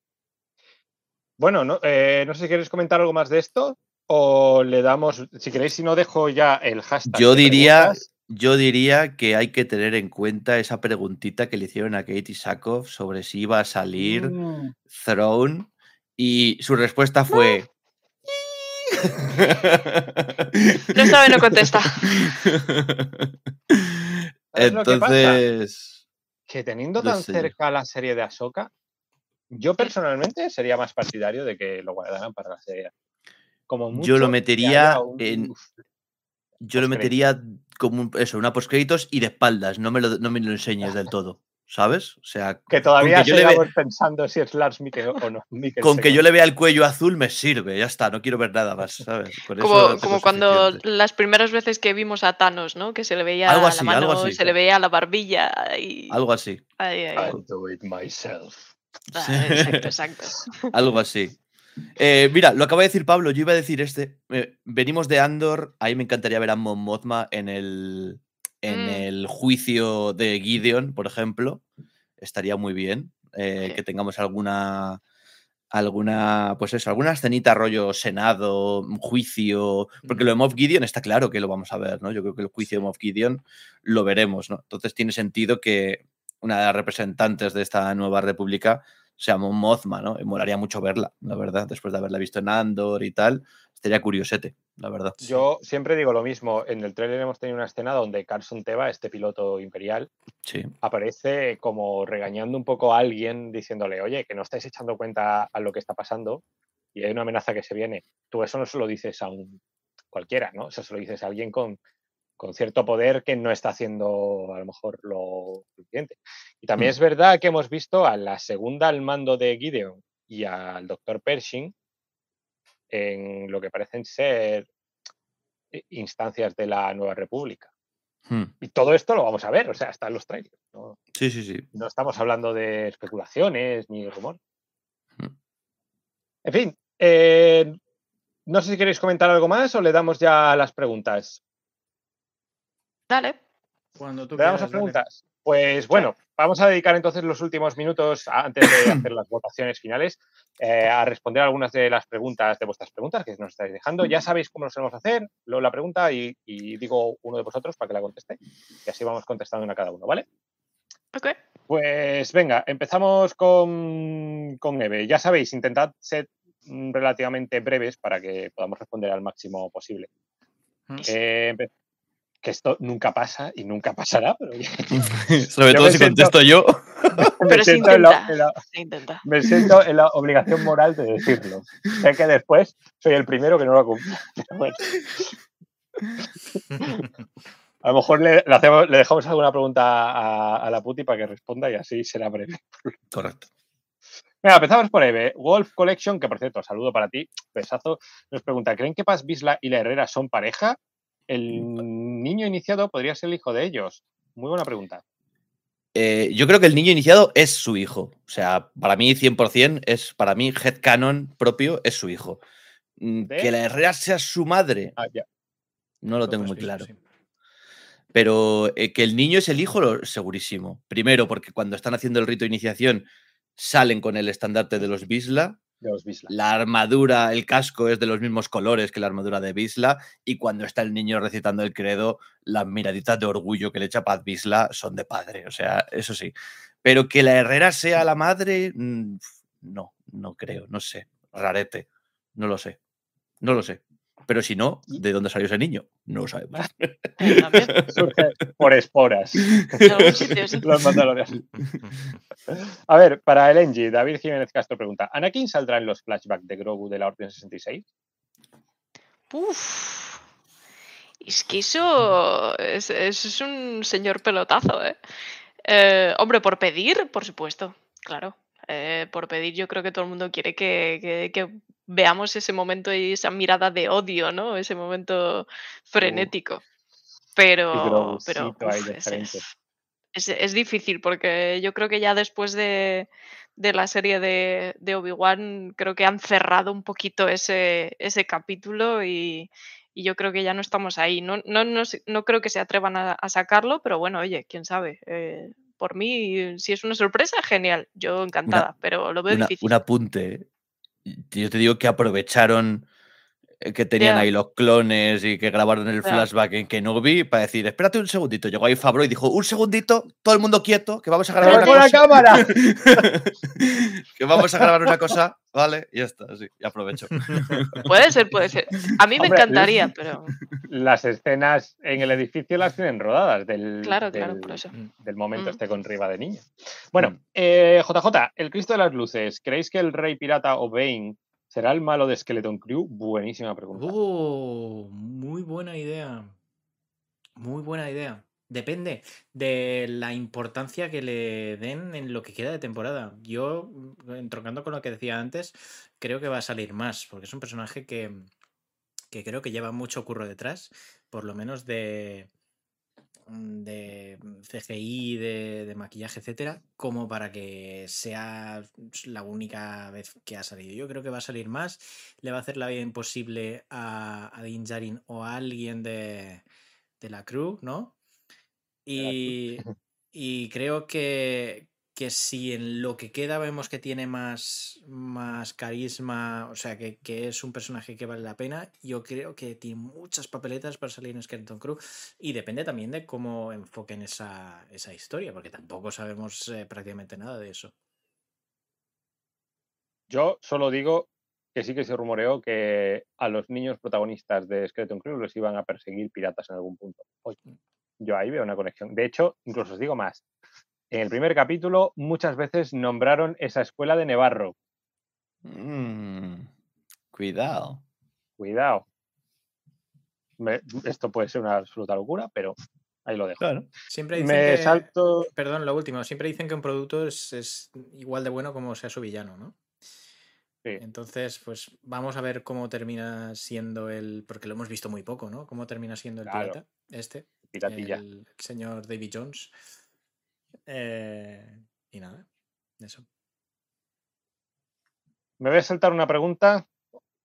Speaker 3: Bueno, no, eh, no sé si queréis comentar algo más de esto o le damos, si queréis, si no dejo ya el hashtag.
Speaker 6: Yo diría-. Yo diría que hay que tener en cuenta esa preguntita que le hicieron a Katie Sackhoff sobre si iba a salir
Speaker 3: Mm,
Speaker 6: Throne y su respuesta fue... *laughs*
Speaker 5: No sabe, no contesta. *laughs*
Speaker 6: Entonces,
Speaker 3: que teniendo
Speaker 6: No
Speaker 3: tan
Speaker 6: sé.
Speaker 3: cerca la serie de Ahsoka, yo personalmente sería más partidario de que lo guardaran para la serie. Como mucho,
Speaker 6: yo lo metería
Speaker 3: un-
Speaker 6: en... Yo lo metería como un- eso, una postcréditos y de espaldas, no me lo, no me lo enseñes del todo, ¿sabes? O sea,
Speaker 3: que todavía
Speaker 6: yo le ve-
Speaker 3: sigamos pensando si es Lars Mikkel o no. *laughs*
Speaker 6: Con que yo le vea el cuello azul me sirve, ya está, no quiero ver nada más, ¿sabes?
Speaker 5: Como, cuando
Speaker 6: suficiente.
Speaker 5: las primeras veces que vimos a Thanos, ¿no? Que se le veía
Speaker 6: Algo
Speaker 5: la
Speaker 6: así,
Speaker 5: mano,
Speaker 6: algo así.
Speaker 5: se le veía la barbilla y...
Speaker 6: Algo así,
Speaker 5: Ay, ay, ay.
Speaker 3: I'll do it myself.
Speaker 5: Ah, Exacto, *laughs* exacto.
Speaker 6: algo así. Eh, mira, lo acaba de decir Pablo, yo iba a decir este. eh, venimos de Andor, ahí me encantaría ver a Mon Mothma en el, en
Speaker 5: Mm.
Speaker 6: el juicio de Gideon, por ejemplo. Estaría muy bien eh,
Speaker 5: Sí.
Speaker 6: que tengamos alguna, alguna, pues eso, alguna escenita rollo senado, un juicio, porque lo de Moff Gideon está claro que lo vamos a ver, ¿no? Yo creo que el juicio de Moff Gideon lo veremos, ¿no? Entonces tiene sentido que una de las representantes de esta nueva república sea Mon Mothma, ¿no? Y molaría mucho verla, la verdad, después de haberla visto en Andor y tal. Estaría curiosete, la verdad.
Speaker 3: Yo siempre digo lo mismo. En el trailer hemos tenido una escena donde Carson Teva, este piloto imperial,
Speaker 6: Sí.
Speaker 3: aparece como regañando un poco a alguien, diciéndole, oye, que no estáis echando cuenta a lo que está pasando y hay una amenaza que se viene. Tú eso no se lo dices a un cualquiera, ¿no? Eso se lo dices a alguien con, con cierto poder que no está haciendo a lo mejor lo suficiente. Y también
Speaker 6: Mm.
Speaker 3: es verdad que hemos visto a la segunda al mando de Gideon y al doctor Pershing en lo que parecen ser eh, instancias de la Nueva República.
Speaker 6: Hmm.
Speaker 3: Y todo esto lo vamos a ver, o sea, está en los trailers. ¿no?
Speaker 6: Sí, sí, sí.
Speaker 3: No estamos hablando de especulaciones ni rumores.
Speaker 6: Mm.
Speaker 3: En fin, eh, no sé si queréis comentar algo más o le damos ya a las preguntas.
Speaker 5: Dale.
Speaker 7: Cuando tú
Speaker 3: ¿Le damos a
Speaker 7: dale.
Speaker 3: preguntas? Pues bueno, vamos a dedicar entonces los últimos minutos a- antes de *clears throat* hacer las votaciones finales eh, a responder algunas de las preguntas de vuestras preguntas que nos estáis dejando. Ya sabéis cómo lo solemos hacer, leo la pregunta y, y digo uno de vosotros para que la conteste y así vamos contestando una cada uno, ¿vale?
Speaker 5: Ok.
Speaker 3: Pues venga, empezamos con, con Eve. Ya sabéis, intentad ser mm, relativamente breves para que podamos responder al máximo posible. Eh, que esto nunca pasa y nunca pasará, pero ya- *laughs*
Speaker 6: Sobre todo si
Speaker 3: siento-
Speaker 6: contesto yo. *laughs*
Speaker 3: me
Speaker 5: Pero se
Speaker 3: siento en la-
Speaker 5: intenta.
Speaker 3: en la-
Speaker 5: Se intenta.
Speaker 3: me siento en la obligación moral de decirlo. Sé que después soy el primero que no lo cumple. *laughs* bueno. A lo mejor le, le hacemos- le dejamos alguna pregunta a, a la puti para que responda y así será breve.
Speaker 6: Correcto.
Speaker 3: Venga, empezamos por Eve. Wolf Collection, que por cierto, saludo para ti, besazo, nos pregunta, ¿creen que Paz Bisla y la Herrera son pareja? El niño iniciado podría ser el hijo de ellos. Muy buena pregunta.
Speaker 6: Eh, yo creo que el niño iniciado es su hijo. O sea, para mí 100% es, para mí, headcanon propio es su hijo. Mm,
Speaker 3: ¿De?
Speaker 6: Que la Herrera sea su madre,
Speaker 3: Ah, ya.
Speaker 6: no lo tengo muy
Speaker 7: sí,
Speaker 6: claro.
Speaker 7: sí.
Speaker 6: Pero eh, que el niño es el hijo, lo- segurísimo. Primero, porque cuando están haciendo el rito de iniciación salen con el estandarte de los Bisla. La armadura, el casco es de los mismos colores que la armadura de Bisla. Y cuando está el niño recitando el credo, las miraditas de orgullo que le echa Paz Bisla son de padre. O sea, eso sí. Pero que la Herrera sea la madre, mm, no, no creo, no sé. Rarete. No lo sé. No lo sé. Pero si no, ¿de dónde salió ese niño? No lo sabemos. *laughs*
Speaker 3: Surge por esporas. A ver, para el Engie, David Jiménez Castro pregunta: ¿Anakin saldrá en los flashbacks de Grogu de la Orden 66?
Speaker 5: Uf. Es que eso es, un señor pelotazo, ¿eh? Eh, Hombre, por pedir, por supuesto, claro. Eh, por pedir, yo creo que todo el mundo quiere que, que- que veamos ese momento y esa mirada de odio, ¿no? Ese momento frenético. Pero, pero uf, es, es- es- difícil porque yo creo que ya después de, de la serie de, de Obi-Wan, creo que han cerrado un poquito ese, ese capítulo y, y yo creo que ya no estamos ahí. No, no, no, no creo que se atrevan a, a sacarlo, pero bueno, oye, quién sabe. Eh, por mí, si es una sorpresa, genial. Yo encantada, pero lo veo
Speaker 6: Una-
Speaker 5: difícil.
Speaker 6: un apunte. Yo te digo que aprovecharon que tenían ahí los clones y que grabaron el
Speaker 5: Ya.
Speaker 6: flashback en Kenobi para decir, espérate un segundito. Llegó ahí Fabro y dijo, un segundito, todo el mundo quieto, que vamos a grabar
Speaker 3: ¡Pero
Speaker 6: una
Speaker 3: con la
Speaker 6: cosa.
Speaker 3: cámara! *laughs*
Speaker 6: que vamos a grabar una cosa, ¿vale? Y ya está, sí, y aprovecho.
Speaker 5: Puede ser, puede ser. A mí me encantaría, *laughs* pero
Speaker 3: Las escenas en el edificio las tienen rodadas del,
Speaker 5: claro, claro, por eso.
Speaker 3: del momento
Speaker 5: Mm.
Speaker 3: este con Riva de niña. Bueno, eh, JJ, el Cristo de las Luces, ¿creéis que el Rey Pirata o Bane será el malo de Skeleton Crew? Buenísima pregunta.
Speaker 7: Oh, muy buena idea. Muy buena idea. Depende de la importancia que le den en lo que queda de temporada. Yo, mm, entroncando con lo que decía antes, creo que va a salir más, porque es un personaje que, que creo que lleva mucho curro detrás, por lo menos de, de CGI, de, de maquillaje, etcétera, como para que sea la única vez que ha salido. Yo creo que va a salir más, le va a hacer la vida imposible a, a Din Djarin o a alguien de, de la crew, ¿no? Y, *laughs* y creo que, que si en lo que queda vemos que tiene más, más carisma, o sea, que, que es un personaje que vale la pena, yo creo que tiene muchas papeletas para salir en Skeleton Crew y depende también de cómo enfoquen esa, esa historia, porque tampoco sabemos eh, prácticamente nada de eso.
Speaker 3: Yo solo digo que sí que se rumoreó que a los niños protagonistas de Skeleton Crew los iban a perseguir piratas en algún punto. Oye, yo ahí veo una conexión. De hecho, incluso os digo más. En el primer capítulo muchas veces nombraron esa escuela de Nevarro.
Speaker 6: Mm, cuidado.
Speaker 3: Cuidado. Me- esto puede ser una absoluta locura, pero ahí lo dejo.
Speaker 6: Claro.
Speaker 7: Siempre dicen
Speaker 3: Me
Speaker 7: que,
Speaker 3: salto.
Speaker 7: perdón, lo último, siempre dicen que un producto es, es igual de bueno como sea su villano, ¿no?
Speaker 3: Sí.
Speaker 7: Entonces, pues vamos a ver cómo termina siendo el, porque lo hemos visto muy poco, ¿no? Cómo termina siendo el
Speaker 3: Claro.
Speaker 7: pirata, este,
Speaker 3: Piratilla.
Speaker 7: el, el señor David Jones. Eh, y nada, eso.
Speaker 3: Me voy a saltar una pregunta.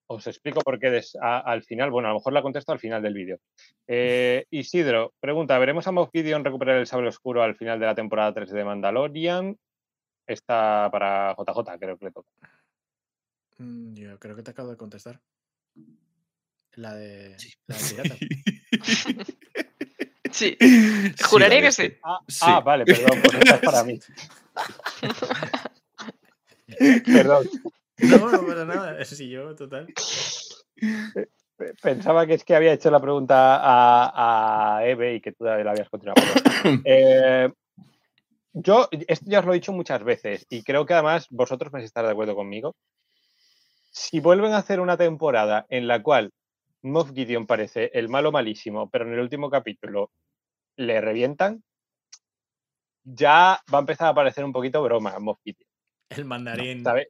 Speaker 3: Os explico por qué des- a- al final. Bueno, a lo mejor la contesto al final del vídeo. Eh, *laughs* Isidro, pregunta: ¿veremos a Moff Gideon recuperar el sable oscuro al final de la temporada 3 de Mandalorian? Está para JJ, creo que le toca.
Speaker 7: Mm, Yo creo que te acabo de contestar. La de,
Speaker 6: Sí.
Speaker 7: la del pirata. *laughs* *laughs*
Speaker 5: Sí, *laughs*
Speaker 6: Sí,
Speaker 5: Juraría que sí.
Speaker 3: Ah,
Speaker 6: Sí.
Speaker 3: ah, vale, perdón, pues esta es para mí. *laughs* Perdón,
Speaker 7: No, no pasa nada. Si yo, total.
Speaker 3: pe- pensaba que es que había hecho la pregunta a, a Eve y que tú la habías continuado. *coughs* Eh, yo, esto ya os lo he dicho muchas veces y creo que además vosotros vais a estar de acuerdo conmigo. Si vuelven a hacer una temporada en la cual Moff Gideon parece el malo malísimo, pero en el último capítulo le revientan, ya va a empezar a parecer un poquito broma Moff Gideon,
Speaker 7: El mandarín.
Speaker 3: ¿sabes?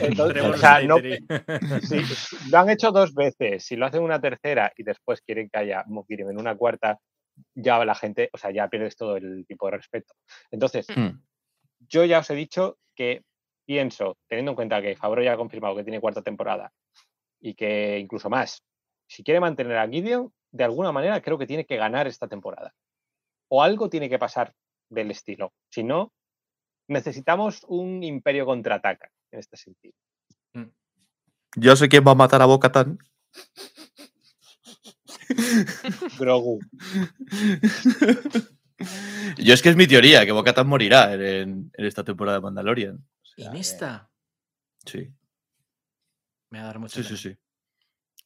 Speaker 3: Entonces, o sea, no,
Speaker 7: Slattery. *laughs*
Speaker 3: Sí, lo han hecho dos veces. Si lo hacen una tercera y después quieren que haya Moff Gideon en una cuarta, ya la gente, o sea, ya pierdes todo el tipo de respeto. Entonces,
Speaker 6: Mm.
Speaker 3: yo ya os he dicho que pienso, teniendo en cuenta que Favreau ya ha confirmado que tiene cuarta temporada y que incluso más, si quiere mantener a Gideon, de alguna manera creo que tiene que ganar esta temporada. O algo tiene que pasar del estilo. Si no, necesitamos un imperio contraataca en este sentido.
Speaker 6: Yo sé quién va a matar a Bocatan. *laughs*
Speaker 3: Grogu.
Speaker 6: Yo es que es mi teoría, que Bocatan morirá en, en esta temporada de Mandalorian. O sea,
Speaker 7: En esta.
Speaker 6: Sí,
Speaker 7: Me va a dar mucho.
Speaker 6: sí, sí, sí.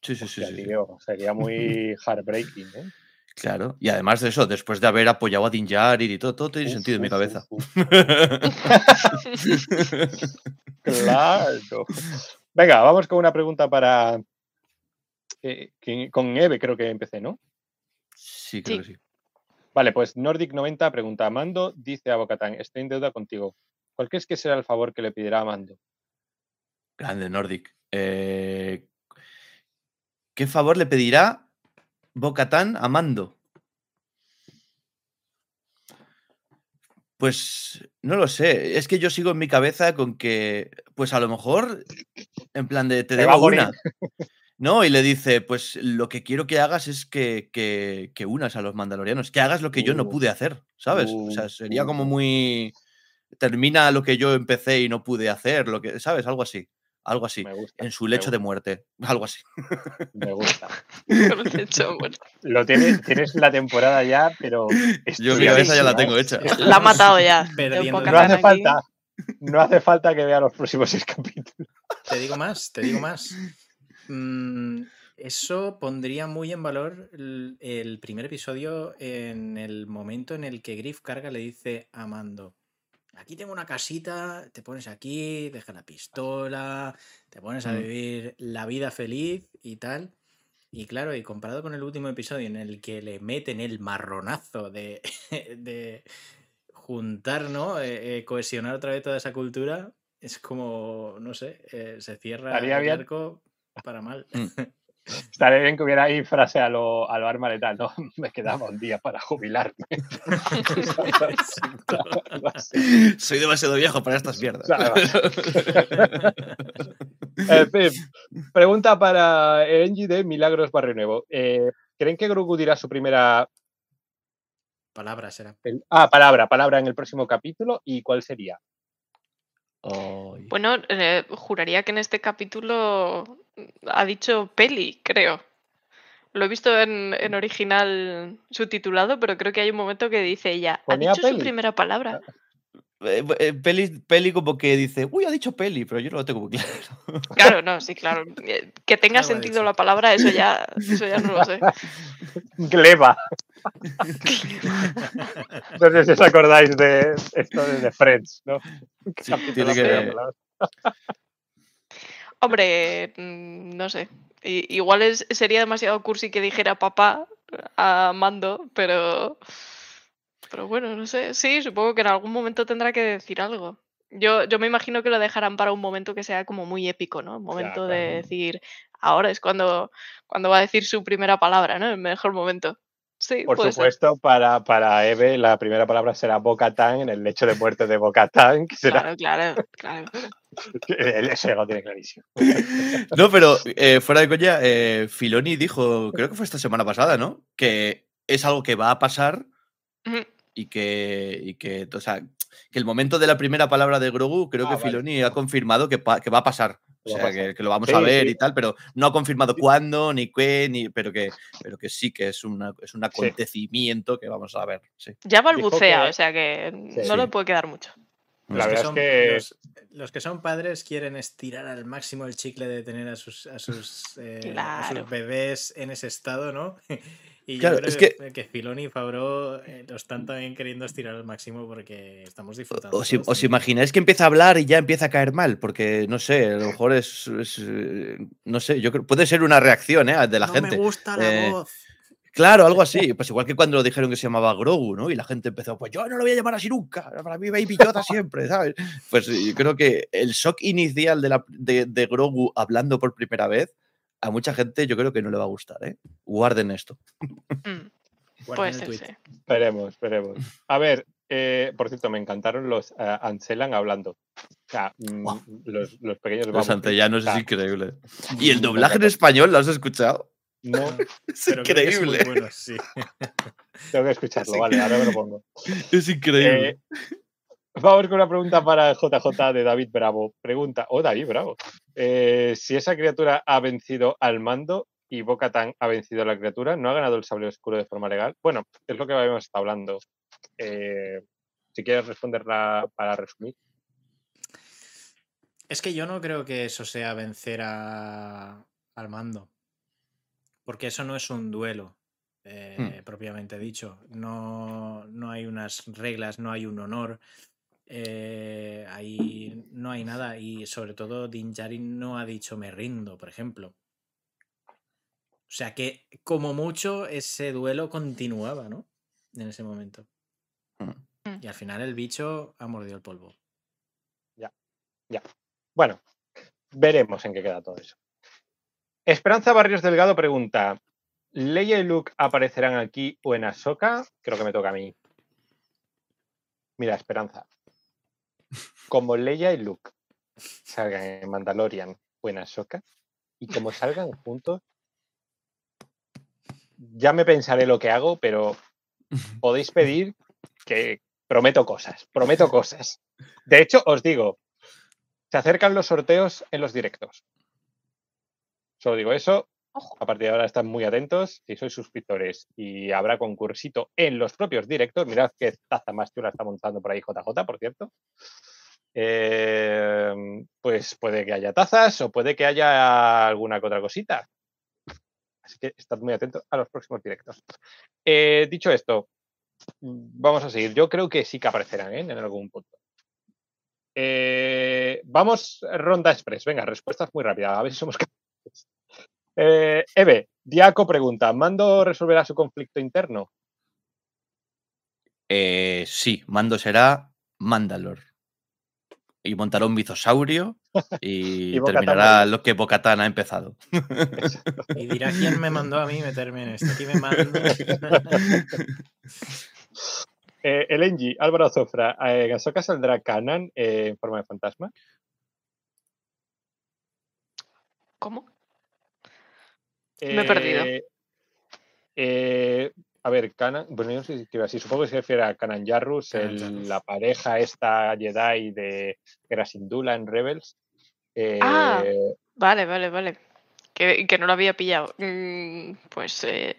Speaker 6: Sí, sí, sí,
Speaker 3: Hostia,
Speaker 6: sí, sí.
Speaker 3: tío, sería muy *laughs* heartbreaking, ¿eh?
Speaker 6: Claro. Y además de eso, después de haber apoyado a Din Djarin y todo, todo tiene
Speaker 3: Uf,
Speaker 6: sentido en mi cabeza.
Speaker 3: uf. *laughs* Claro. Venga, vamos con una pregunta para. eh, con Eve, creo que empecé, ¿no?
Speaker 6: sí, creo
Speaker 5: Sí.
Speaker 6: que sí.
Speaker 3: Vale, pues Nordic90 pregunta: Mando dice a Bocatán, estoy en deuda contigo. ¿Cuál crees que será el favor que le pedirá a Mando?
Speaker 6: Grande Nordic. Eh, ¿Qué favor le pedirá Bocatán a Mando? Pues no lo sé. Es que yo sigo en mi cabeza con que, pues a lo mejor, en plan de te debo una. No, y le dice, pues lo que quiero que hagas es que, que, que unas a los mandalorianos, que hagas lo que yo no
Speaker 3: Uh,
Speaker 6: pude hacer, ¿sabes? O sea,
Speaker 3: uh,
Speaker 6: sería
Speaker 3: uh,
Speaker 6: como muy... Termina lo que yo empecé y no pude hacer, lo que, ¿sabes? Algo así. Algo así.
Speaker 3: Gusta.
Speaker 6: En su lecho de muerte. Algo así.
Speaker 3: Me gusta. Lo tienes, tienes la temporada ya, pero.
Speaker 6: Yo mi cabeza ya la tengo
Speaker 3: ¿eh?
Speaker 6: hecha.
Speaker 5: La ha matado ya.
Speaker 7: Perdiendo
Speaker 3: No hace
Speaker 5: aquí.
Speaker 3: falta. No hace falta que vea los próximos seis *laughs* capítulos.
Speaker 7: Te digo más, te digo más. Mm, eso pondría muy en valor el, el primer episodio en el momento en el que Griff carga le dice a Mando. Aquí tengo una casita, te pones aquí, deja la pistola, te pones a
Speaker 6: Mm.
Speaker 7: vivir la vida feliz y tal. Y claro, y comparado con el último episodio en el que le meten el marronazo de, *laughs* de juntar, ¿no? Eh, eh, cohesionar otra vez toda esa cultura, es como, no sé, eh, se cierra el arco para mal. *laughs* *laughs*
Speaker 3: Estaría bien que hubiera ahí frase a lo, a lo arma letal, ¿no? *laughs* Me quedaba un día para jubilarme. *laughs*
Speaker 6: Soy demasiado viejo para estas mierdas.
Speaker 3: En fin, pregunta para Engie de Milagros Barrio Nuevo. Eh, ¿Creen que Grogu dirá su primera
Speaker 7: Palabras será.
Speaker 3: el- ah, palabra, palabra en el próximo capítulo? ¿Y cuál sería?
Speaker 5: Bueno, eh, juraría que en este capítulo ha dicho peli, creo. Lo he visto en, en original subtitulado, pero creo que hay un momento que dice ella, ha
Speaker 3: ¿Ponía
Speaker 5: dicho su primera palabra.
Speaker 6: Eh, eh, peli, peli como que dice, uy, ha dicho peli, pero yo no lo tengo muy claro.
Speaker 5: Claro, no, sí, claro. Eh, Que *laughs* tenga sentido la palabra, eso ya, eso ya no lo sé. *laughs*
Speaker 3: Gleba. *laughs* No sé si os acordáis de esto de The Friends, ¿no?
Speaker 6: Sí, tiene que-
Speaker 3: palabra.
Speaker 5: Hombre, mm, no sé. Igual es, sería demasiado cursi que dijera papá a Mando, pero. Pero bueno, no sé. Sí, supongo que en algún momento tendrá que decir algo. Yo, yo me imagino que lo dejarán para un momento que sea como muy épico, ¿no? Un momento de
Speaker 3: claro.
Speaker 5: decir, ahora es cuando, cuando va a decir su primera palabra, ¿no? El mejor momento. Sí,
Speaker 3: Por
Speaker 5: ser.
Speaker 3: supuesto, para, para Eve la primera palabra será Bocatán en el lecho de muerte de Bocatán, será
Speaker 5: Claro, claro, claro.
Speaker 3: El lo tiene clarísimo. *laughs*
Speaker 6: No, pero eh, fuera de coña, eh, Filoni dijo, creo que fue esta semana pasada, ¿no? Que es algo que va a pasar y que, y que, o sea, que el momento de la primera palabra de Grogu, creo
Speaker 3: Ah,
Speaker 6: que
Speaker 3: vale.
Speaker 6: Filoni ha confirmado que, pa- que va a pasar. O sea, que, que lo vamos
Speaker 3: Sí,
Speaker 6: a ver
Speaker 3: sí.
Speaker 6: y tal, pero no ha confirmado cuándo, ni qué, ni, pero, que, pero que sí que es, una, es un acontecimiento que vamos a ver. Sí.
Speaker 5: Ya balbucea,
Speaker 3: que-
Speaker 5: o sea que
Speaker 3: Sí.
Speaker 5: no le puede quedar mucho.
Speaker 3: La verdad es
Speaker 7: son,
Speaker 3: que-
Speaker 7: los, los que son padres quieren estirar al máximo el chicle de tener a sus, a sus, eh, a sus
Speaker 5: Claro.
Speaker 7: bebés en ese estado, ¿no? *laughs* Y yo
Speaker 6: Claro,
Speaker 7: creo
Speaker 6: es
Speaker 7: que, que Filoni y Favreau eh, lo están también queriendo estirar al máximo porque estamos disfrutando.
Speaker 6: ¿Os,
Speaker 7: todos
Speaker 6: os imagináis que empieza a hablar y ya empieza a caer mal? Porque, no sé, a lo mejor es, es, eh, no sé, yo creo, puede ser una reacción ¿eh? de la
Speaker 7: no
Speaker 6: gente.
Speaker 7: me gusta la
Speaker 6: Eh,
Speaker 7: voz.
Speaker 6: Claro, algo así. Pues igual que cuando lo dijeron que se llamaba Grogu, ¿no? Y la gente empezó, pues yo no lo voy a llamar así nunca. Para mí Baby Yoda siempre, ¿sabes? Pues yo creo que el shock inicial de, la, de, de Grogu hablando por primera vez, a mucha gente yo creo que no le va a gustar, ¿eh? Guarden esto.
Speaker 5: Mm,
Speaker 7: Guarden
Speaker 5: puede ser, sí.
Speaker 3: Esperemos, esperemos. A ver, eh, por cierto, me encantaron los eh, Anselan hablando. O sea, mm, los, los pequeños
Speaker 6: Los antellanos es increíble. ¿Y el doblaje en español lo has escuchado?
Speaker 3: No, *laughs*
Speaker 6: Es
Speaker 7: Pero creo que es muy
Speaker 6: increíble.
Speaker 7: bueno, sí. *laughs*
Speaker 3: tengo que escucharlo, vale, ahora me lo pongo.
Speaker 6: Es increíble.
Speaker 3: Eh, vamos con una pregunta para JJ de David Bravo. Pregunta, oh David Bravo, Eh, si esa criatura ha vencido al mando y Bocatan ha vencido a la criatura, ¿no ha ganado el sable oscuro de forma legal? Bueno, es lo que habíamos estado hablando. Eh, si quieres responderla para resumir.
Speaker 7: Es que yo no creo que eso sea vencer a- al mando. Porque eso no es un duelo, eh, propiamente dicho. No, no hay unas reglas, no hay un honor. eh, ahí no hay nada. Y sobre todo, Din Djarin no ha dicho me rindo, por ejemplo. O sea que, como mucho, ese duelo continuaba, ¿no? En ese momento.
Speaker 6: Mm.
Speaker 7: Y al final el bicho ha mordido el polvo.
Speaker 3: Bueno, veremos en qué queda todo eso. Esperanza Barrios Delgado pregunta: ¿Leia y Luke aparecerán aquí o en Ahsoka? Creo que me toca a mí. Mira, Esperanza. Como Leia y Luke salgan en Mandalorian o en Ahsoka, y como salgan juntos, ya me pensaré lo que hago, pero podéis pedir que prometo cosas, prometo cosas. De hecho, os digo, Se acercan los sorteos en los directos. Solo digo eso.
Speaker 5: Ojo.
Speaker 3: A partir de ahora están muy atentos. Si sois suscriptores y habrá concursito en los propios directos, mirad qué taza más chula está montando por ahí JJ, por cierto. Eh, pues puede que haya tazas o puede que haya alguna que otra cosita. Así que estad muy atentos a los próximos directos. Eh, dicho esto, vamos a seguir. Yo creo que sí que aparecerán ¿eh? en algún punto. Eh, vamos, ronda express. Venga, respuestas muy rápidas. A ver si somos capaces. Eh, Eve, Diaco pregunta: ¿Mando resolverá su conflicto interno?
Speaker 6: Eh, sí, Mando será Mandalor. Y montará un mitosaurio *laughs* y, terminará lo que Bocatán ha empezado.
Speaker 7: Y dirá quién me mandó a mí meterme en esto. Aquí me mando. *laughs*
Speaker 3: Eh, el Engie, Álvaro Zofra, eh, ¿en Ahsoka saldrá Kanan eh, en forma de fantasma?
Speaker 5: ¿Cómo? Me he perdido.
Speaker 3: Eh, eh, a ver, Kanan, bueno, yo no sé si supongo que se refiere a Kanan Jarrus,
Speaker 7: Kanan
Speaker 3: el-
Speaker 7: Jarrus.
Speaker 3: la pareja esta Jedi de que era Sindula en Rebels. Eh,
Speaker 5: Ah. Vale, vale, vale. Que, que no lo había pillado. Mm, Pues eh,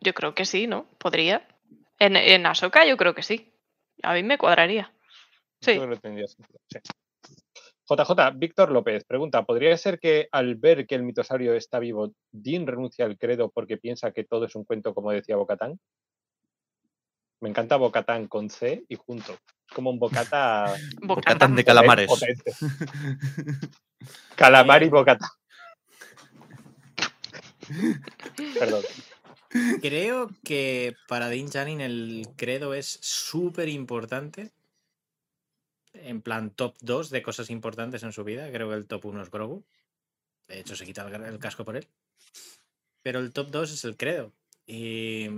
Speaker 5: yo creo que sí, ¿no? Podría. En, en Ahsoka yo creo que sí. A mí me cuadraría. Sí.
Speaker 3: yo creo que tendría sentido, sí. JJ, Víctor López pregunta: ¿podría ser que al ver que el mitosaurio está vivo, Dean renuncia al credo porque piensa que todo es un cuento, como decía Bocatán? Me encanta Bocatán con C y junto. Es como un bocata. *laughs*
Speaker 6: Bocatán de calamares.
Speaker 3: potente. *laughs* Calamar y bocata. *laughs* Perdón.
Speaker 7: Creo que para Dean Janin el credo es súper importante. En plan top 2 de cosas importantes en su vida. Creo que el top 1 es Grogu. De hecho, se quita el, el casco por él. Pero el top 2 es el credo. Y,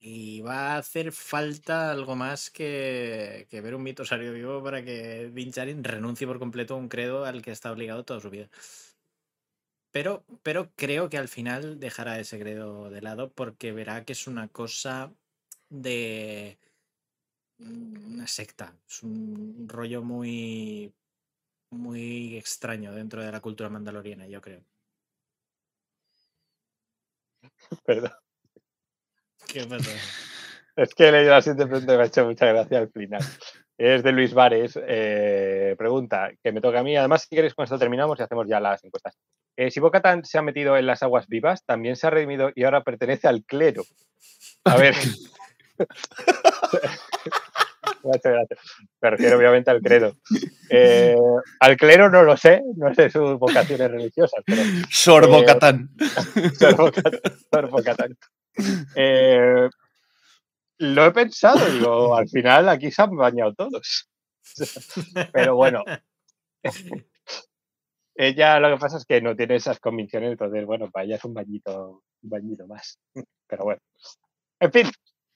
Speaker 7: y va a hacer falta algo más que, que ver un mitosario vivo para que Din Djarin renuncie por completo a un credo al que está obligado toda su vida. Pero, pero creo que al final dejará ese credo de lado porque verá que es una cosa de una secta. Es un rollo muy muy extraño dentro de la cultura mandaloriana, yo creo. *laughs*
Speaker 3: Perdón.
Speaker 7: ¿Qué pasa?
Speaker 3: Es que he leído así de pronto y me ha hecho mucha gracia al final. Es de Luis Vares. eh, pregunta que me toca a mí. Además, si queréis, con esto terminamos y hacemos ya las encuestas. Eh, si Bocatan se ha metido en las aguas vivas, también se ha redimido y ahora pertenece al clero. A ver. *laughs* Gracias, gracias. Me refiero obviamente al credo. Eh, al clero no lo sé, no sé sus vocaciones religiosas, pero
Speaker 6: Sor
Speaker 3: Eh,
Speaker 6: Bocatán. *laughs*
Speaker 3: Sor Bocatán, Sor Bocatán. Eh, lo he pensado, digo, al final aquí se han bañado todos. *laughs* Pero bueno, ella lo que pasa es que no tiene esas convicciones, entonces, bueno, para ella es un bañito, un bañito más. Pero bueno. En fin,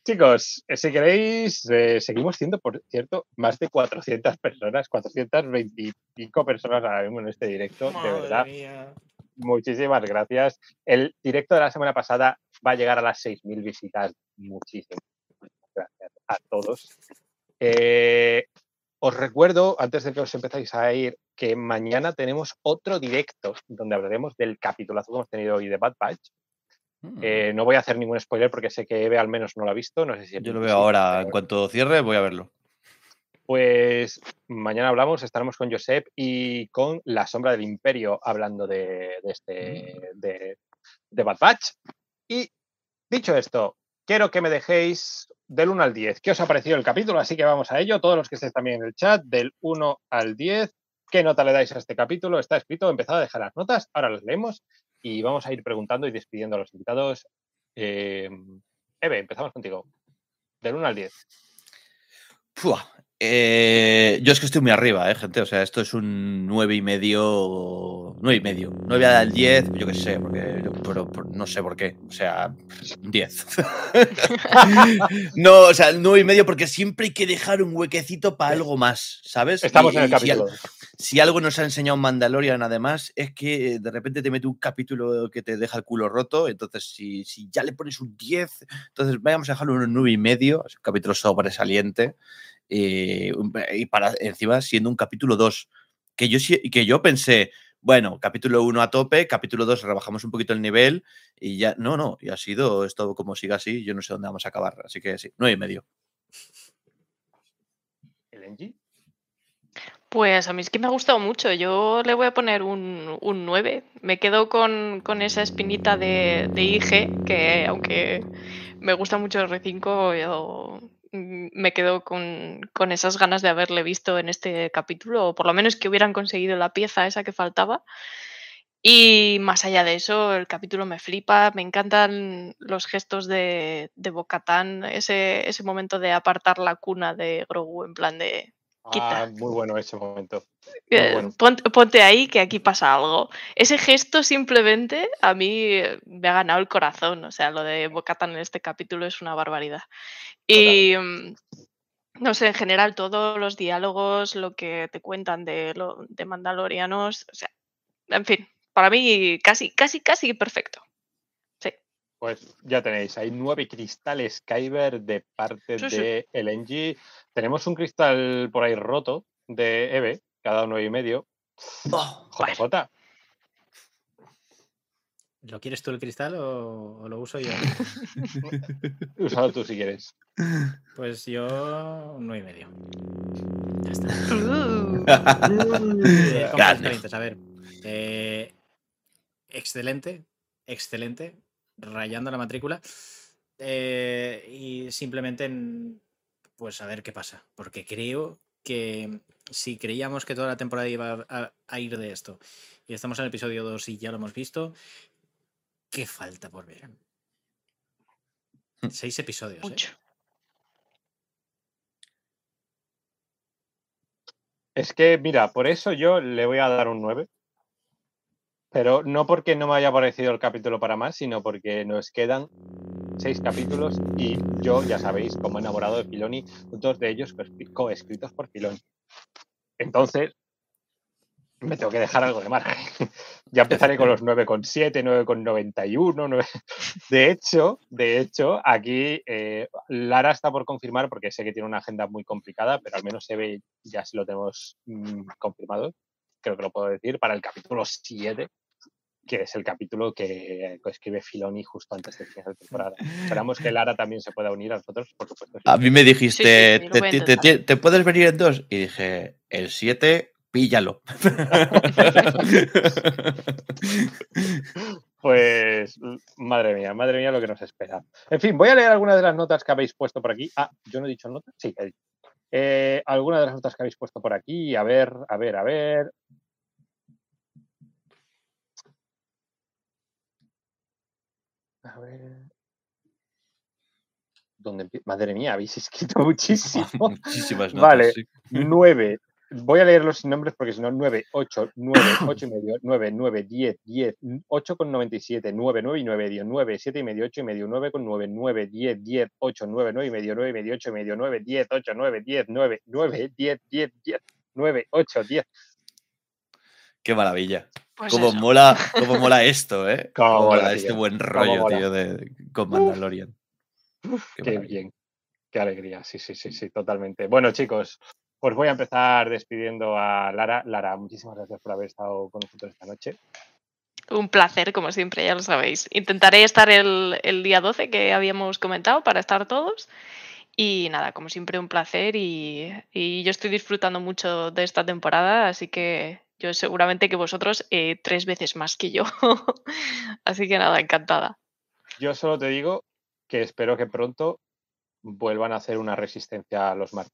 Speaker 3: chicos, eh, si queréis, eh, seguimos siendo, por cierto, más de 400 personas, 425 personas ahora mismo en este directo, de verdad.
Speaker 7: mía.
Speaker 3: Muchísimas gracias. El directo de la semana pasada va a llegar a las 6.000 visitas. Muchísimas gracias a todos. Eh, os recuerdo, antes de que os empezáis a ir, que mañana tenemos otro directo donde hablaremos del capitulazo que hemos tenido hoy de Bad Batch. Eh, no voy a hacer ningún spoiler porque sé que Eve al menos no lo ha visto. No sé si
Speaker 6: Yo lo veo ahora. En cuanto cierre, voy a verlo.
Speaker 3: Pues mañana hablamos, estaremos con Josep y con La Sombra del Imperio hablando de, de este de, de Bad Batch. Y dicho esto, quiero que me dejéis del 1 al 10. ¿Qué os ha parecido el capítulo? Así que vamos a ello. Todos los que estéis también en el chat, del 1 al 10. ¿Qué nota le dais a este capítulo? Está escrito, empezad a dejar las notas, ahora las leemos y vamos a ir preguntando y despidiendo a los invitados. Eh, Eve, empezamos contigo. Del 1 al 10.
Speaker 6: Fua. Eh, yo es que estoy muy arriba, eh, gente. O sea, esto es un 9 y medio. 9 y medio. 9 al 10, yo qué sé, porque yo- pero, pero no sé por qué. O sea, 10. *laughs* no, o sea, 9 y medio porque siempre hay que dejar un huequecito para algo más, ¿sabes?
Speaker 3: Estamos
Speaker 6: Y-
Speaker 3: en el
Speaker 6: y si
Speaker 3: capítulo.
Speaker 6: si algo nos ha enseñado Mandalorian, además, es que de repente te mete un capítulo que te deja el culo roto. Entonces, si, si ya le pones un 10, entonces vayamos a dejarlo en un 9 y medio. Es un capítulo sobresaliente. Eh, y para encima siendo un capítulo 2. que yo, que yo pensé, bueno, capítulo 1 a tope, capítulo 2 rebajamos un poquito el nivel y ya, no, no, y ha sido esto como siga así, yo no sé dónde vamos a acabar, así que sí, nueve y medio.
Speaker 3: ¿El Engie?
Speaker 5: Pues a mí es que me ha gustado mucho. Yo le voy a poner un, un 9. Me quedo con, con esa espinita de, de IG, que aunque me gusta mucho el R5, yo me quedo con, con esas ganas de haberle visto en este capítulo, o por lo menos que hubieran conseguido la pieza esa que faltaba. Y más allá de eso, el capítulo me flipa, me encantan los gestos de, de Bo-Katan, ese, ese momento de apartar la cuna de Grogu en plan de.
Speaker 3: Ah, muy bueno ese momento. Bueno.
Speaker 5: ponte, ponte ahí que aquí pasa algo. Ese gesto simplemente a mí me ha ganado el corazón. O sea, lo de Bocatan en este capítulo es una barbaridad. Y mm, no sé, en general, todos los diálogos, lo que te cuentan de, lo, de Mandalorianos, o sea, en fin, para mí casi, casi, casi perfecto.
Speaker 3: Pues ya tenéis, hay nueve cristales Kyber de parte
Speaker 5: Sí, sí.
Speaker 3: de el Engie. Tenemos un cristal por ahí roto de Eve, cada nueve y medio. JJ,
Speaker 7: ¿Lo quieres tú el cristal o, o lo uso yo? *laughs*
Speaker 3: úsalo tú si quieres.
Speaker 7: Pues yo un 9 y medio. Ya está.
Speaker 5: Uh,
Speaker 7: Eh, a ver. eh, excelente, excelente. Rayando la matrícula. eh, y simplemente, en- pues a ver qué pasa. Porque creo que si creíamos que toda la temporada iba a, a ir de esto, y estamos en el episodio 2 y ya lo hemos visto, ¿qué falta por ver? Seis episodios. ¿eh?
Speaker 3: Es que, mira, por eso yo le voy a dar un 9. Pero no porque no me haya parecido el capítulo para más, sino porque nos quedan seis capítulos y yo, ya sabéis, como enamorado de Filoni, dos de ellos coescri- coescritos por Filoni. Entonces, me tengo que dejar algo de margen. *laughs* ya empezaré con los 9,7, 9,91. 9... De hecho, de hecho, aquí eh, Lara está por confirmar, porque sé que tiene una agenda muy complicada, pero al menos se ve, ya si lo tenemos mm, confirmado, creo que lo puedo decir, para el capítulo 7, que es el capítulo que escribe Filoni justo antes de final de temporada. *laughs* Esperamos que Lara también se pueda unir a nosotros, por supuesto.
Speaker 6: A mí me dijiste,
Speaker 5: sí,
Speaker 6: "Te- puedes venir en dos? Y dije, el 7, píllalo. *laughs*
Speaker 3: Pues, madre mía, madre mía lo que nos espera. En fin, voy a leer algunas de las notas que habéis puesto por aquí. Ah, yo no he dicho notas. Sí, he dicho. Eh, algunas de las notas que habéis puesto por aquí. A ver, a ver, a ver. A ver. ¿Dónde Madre mía, habéis escrito *laughs* muchísimo. *laughs*
Speaker 6: Muchísimas notas.
Speaker 3: Vale.
Speaker 6: sí.
Speaker 3: 9. Voy a leer los nombres porque si no, 9, 8, 9, 8 y medio, 9, 9, 10, 10, 8 con 97, 9, 9 y 9 medio, 9, 7 y medio, 8 y medio, 9 con 9, 9, 10, 10, 8, 9, 9 y medio, 9 y medio, 8 y medio, 9, 10, 8, 9, 10, 9, 9, 10, 10, 10, 9, 8, 10.
Speaker 6: Qué maravilla.
Speaker 5: Pues
Speaker 6: cómo
Speaker 5: eso.
Speaker 6: mola, cómo mola esto, ¿eh? *laughs*
Speaker 3: Cómo
Speaker 6: Cómo
Speaker 3: mola,
Speaker 6: este
Speaker 3: tío.
Speaker 6: buen rollo, tío, de, con Mandalorian. Qué
Speaker 3: bien, qué alegría, sí, sí, sí, sí, totalmente. Bueno, chicos, pues voy a empezar despidiendo a Lara. Lara, muchísimas gracias por haber estado con nosotros esta noche.
Speaker 5: Un placer, como siempre, ya lo sabéis. Intentaré estar el, el día 12 que habíamos comentado para estar todos. Y nada, como siempre, un placer. Y, y yo estoy disfrutando mucho de esta temporada, así que yo seguramente que vosotros eh, tres veces más que yo. *laughs* así que nada, encantada.
Speaker 3: Yo solo te digo que espero que pronto vuelvan a hacer una resistencia a los martes.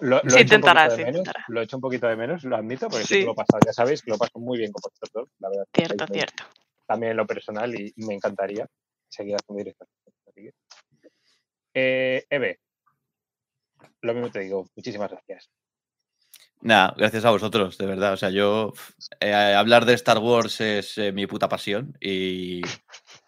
Speaker 3: Lo, he hecho un
Speaker 5: intentará,
Speaker 3: poquito de
Speaker 5: se
Speaker 3: menos,
Speaker 5: intentará.
Speaker 3: Lo he hecho un poquito de menos, lo admito, porque
Speaker 5: Sí.
Speaker 3: lo he pasado, ya sabéis que lo paso muy bien con vosotros dos, la verdad.
Speaker 5: cierto, cierto.
Speaker 3: También en lo personal y me encantaría seguir haciendo directos. Eh, Eve, lo mismo te digo, muchísimas gracias.
Speaker 6: Nada, gracias a vosotros, de verdad. O sea, yo. eh, hablar de Star Wars es eh, mi puta pasión. Y,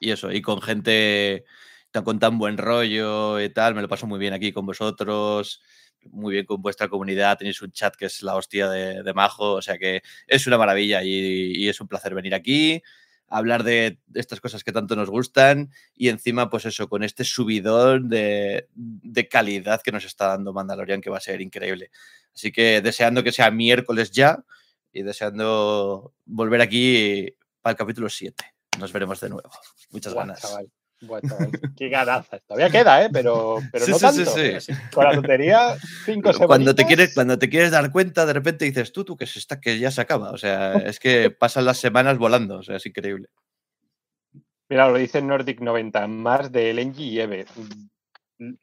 Speaker 6: y eso, y con gente tan, con tan buen rollo y tal, me lo paso muy bien aquí con vosotros. Muy bien con vuestra comunidad. Tenéis un chat que es la hostia de, de majo. O sea que es una maravilla y, y es un placer venir aquí hablar de estas cosas que tanto nos gustan y encima, pues eso, con este subidón de, de calidad que nos está dando Mandalorian, que va a ser increíble. Así que deseando que sea miércoles ya y deseando volver aquí para el capítulo 7. Nos veremos de nuevo. Muchas
Speaker 3: Buah,
Speaker 6: ganas.
Speaker 3: chaval. Chaval. *laughs* Qué ganazas. Todavía queda, ¿eh? Pero, pero
Speaker 6: Sí,
Speaker 3: no
Speaker 6: sí,
Speaker 3: tanto.
Speaker 6: sí.
Speaker 3: Con la tontería, cinco segundos.
Speaker 6: Cuando te, quieres, cuando te quieres dar cuenta, de repente dices tú, tú, que, se está, que ya se acaba. O sea, *laughs* es que pasan las semanas volando. O sea, es increíble.
Speaker 3: Mira, lo dice Nordic 90, más de Lenji y Eve.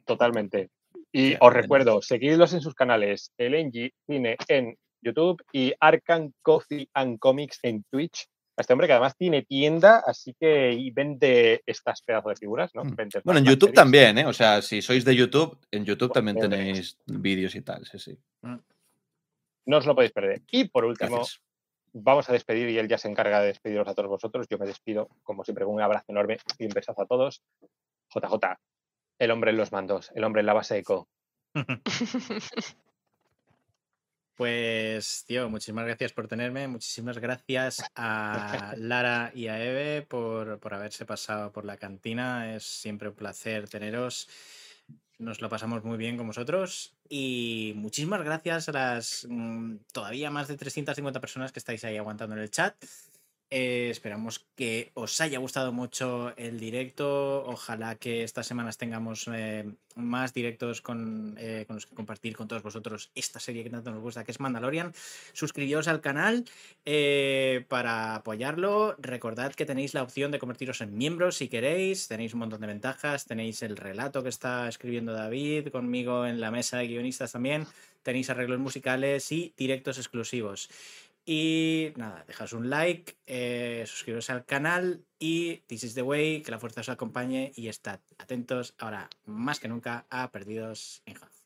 Speaker 3: Totalmente. Y os recuerdo, seguidlos en sus canales, Lenji Cine en YouTube y Arcan Coffee and Comics en Twitch. A Este hombre que además tiene tienda, así que y vende estas pedazos de figuras, ¿no?
Speaker 6: Mm.
Speaker 3: Vende
Speaker 6: Bueno, en YouTube
Speaker 3: series.
Speaker 6: también, ¿eh? O sea, si sois de YouTube, en YouTube también tenéis vídeos y tal. Sí, sí.
Speaker 3: No os lo podéis perder. Y por último,
Speaker 6: Gracias.
Speaker 3: vamos a despedir y él ya se encarga de despediros a todos vosotros. Yo me despido, como siempre, con un abrazo enorme y un besazo a todos. JJ, el hombre en los mandos, el hombre en la base de Co. *laughs*
Speaker 7: Pues, tío, muchísimas gracias por tenerme. Muchísimas gracias a *laughs* Lara y a Eve por, por haberse pasado por la cantina. Es siempre un placer teneros. Nos lo pasamos muy bien con vosotros. Y muchísimas gracias a las mm, todavía más de 350 personas que estáis ahí aguantando en el chat. Eh, esperamos que os haya gustado mucho el directo. Ojalá que estas semanas tengamos eh, más directos con, eh, con los que compartir con todos vosotros esta serie que tanto nos gusta, que es Mandalorian. Suscribíos al canal para apoyarlo. Recordad que tenéis la opción de convertiros en miembros si queréis. Tenéis un montón de ventajas. Tenéis el relato que está escribiendo David conmigo en la mesa de guionistas también. Tenéis arreglos musicales y directos exclusivos. Y nada, dejaos un like, eh, suscribiros al canal y This is the way, que la fuerza os acompañe y estad atentos ahora más que nunca a Perdidos en Hoth.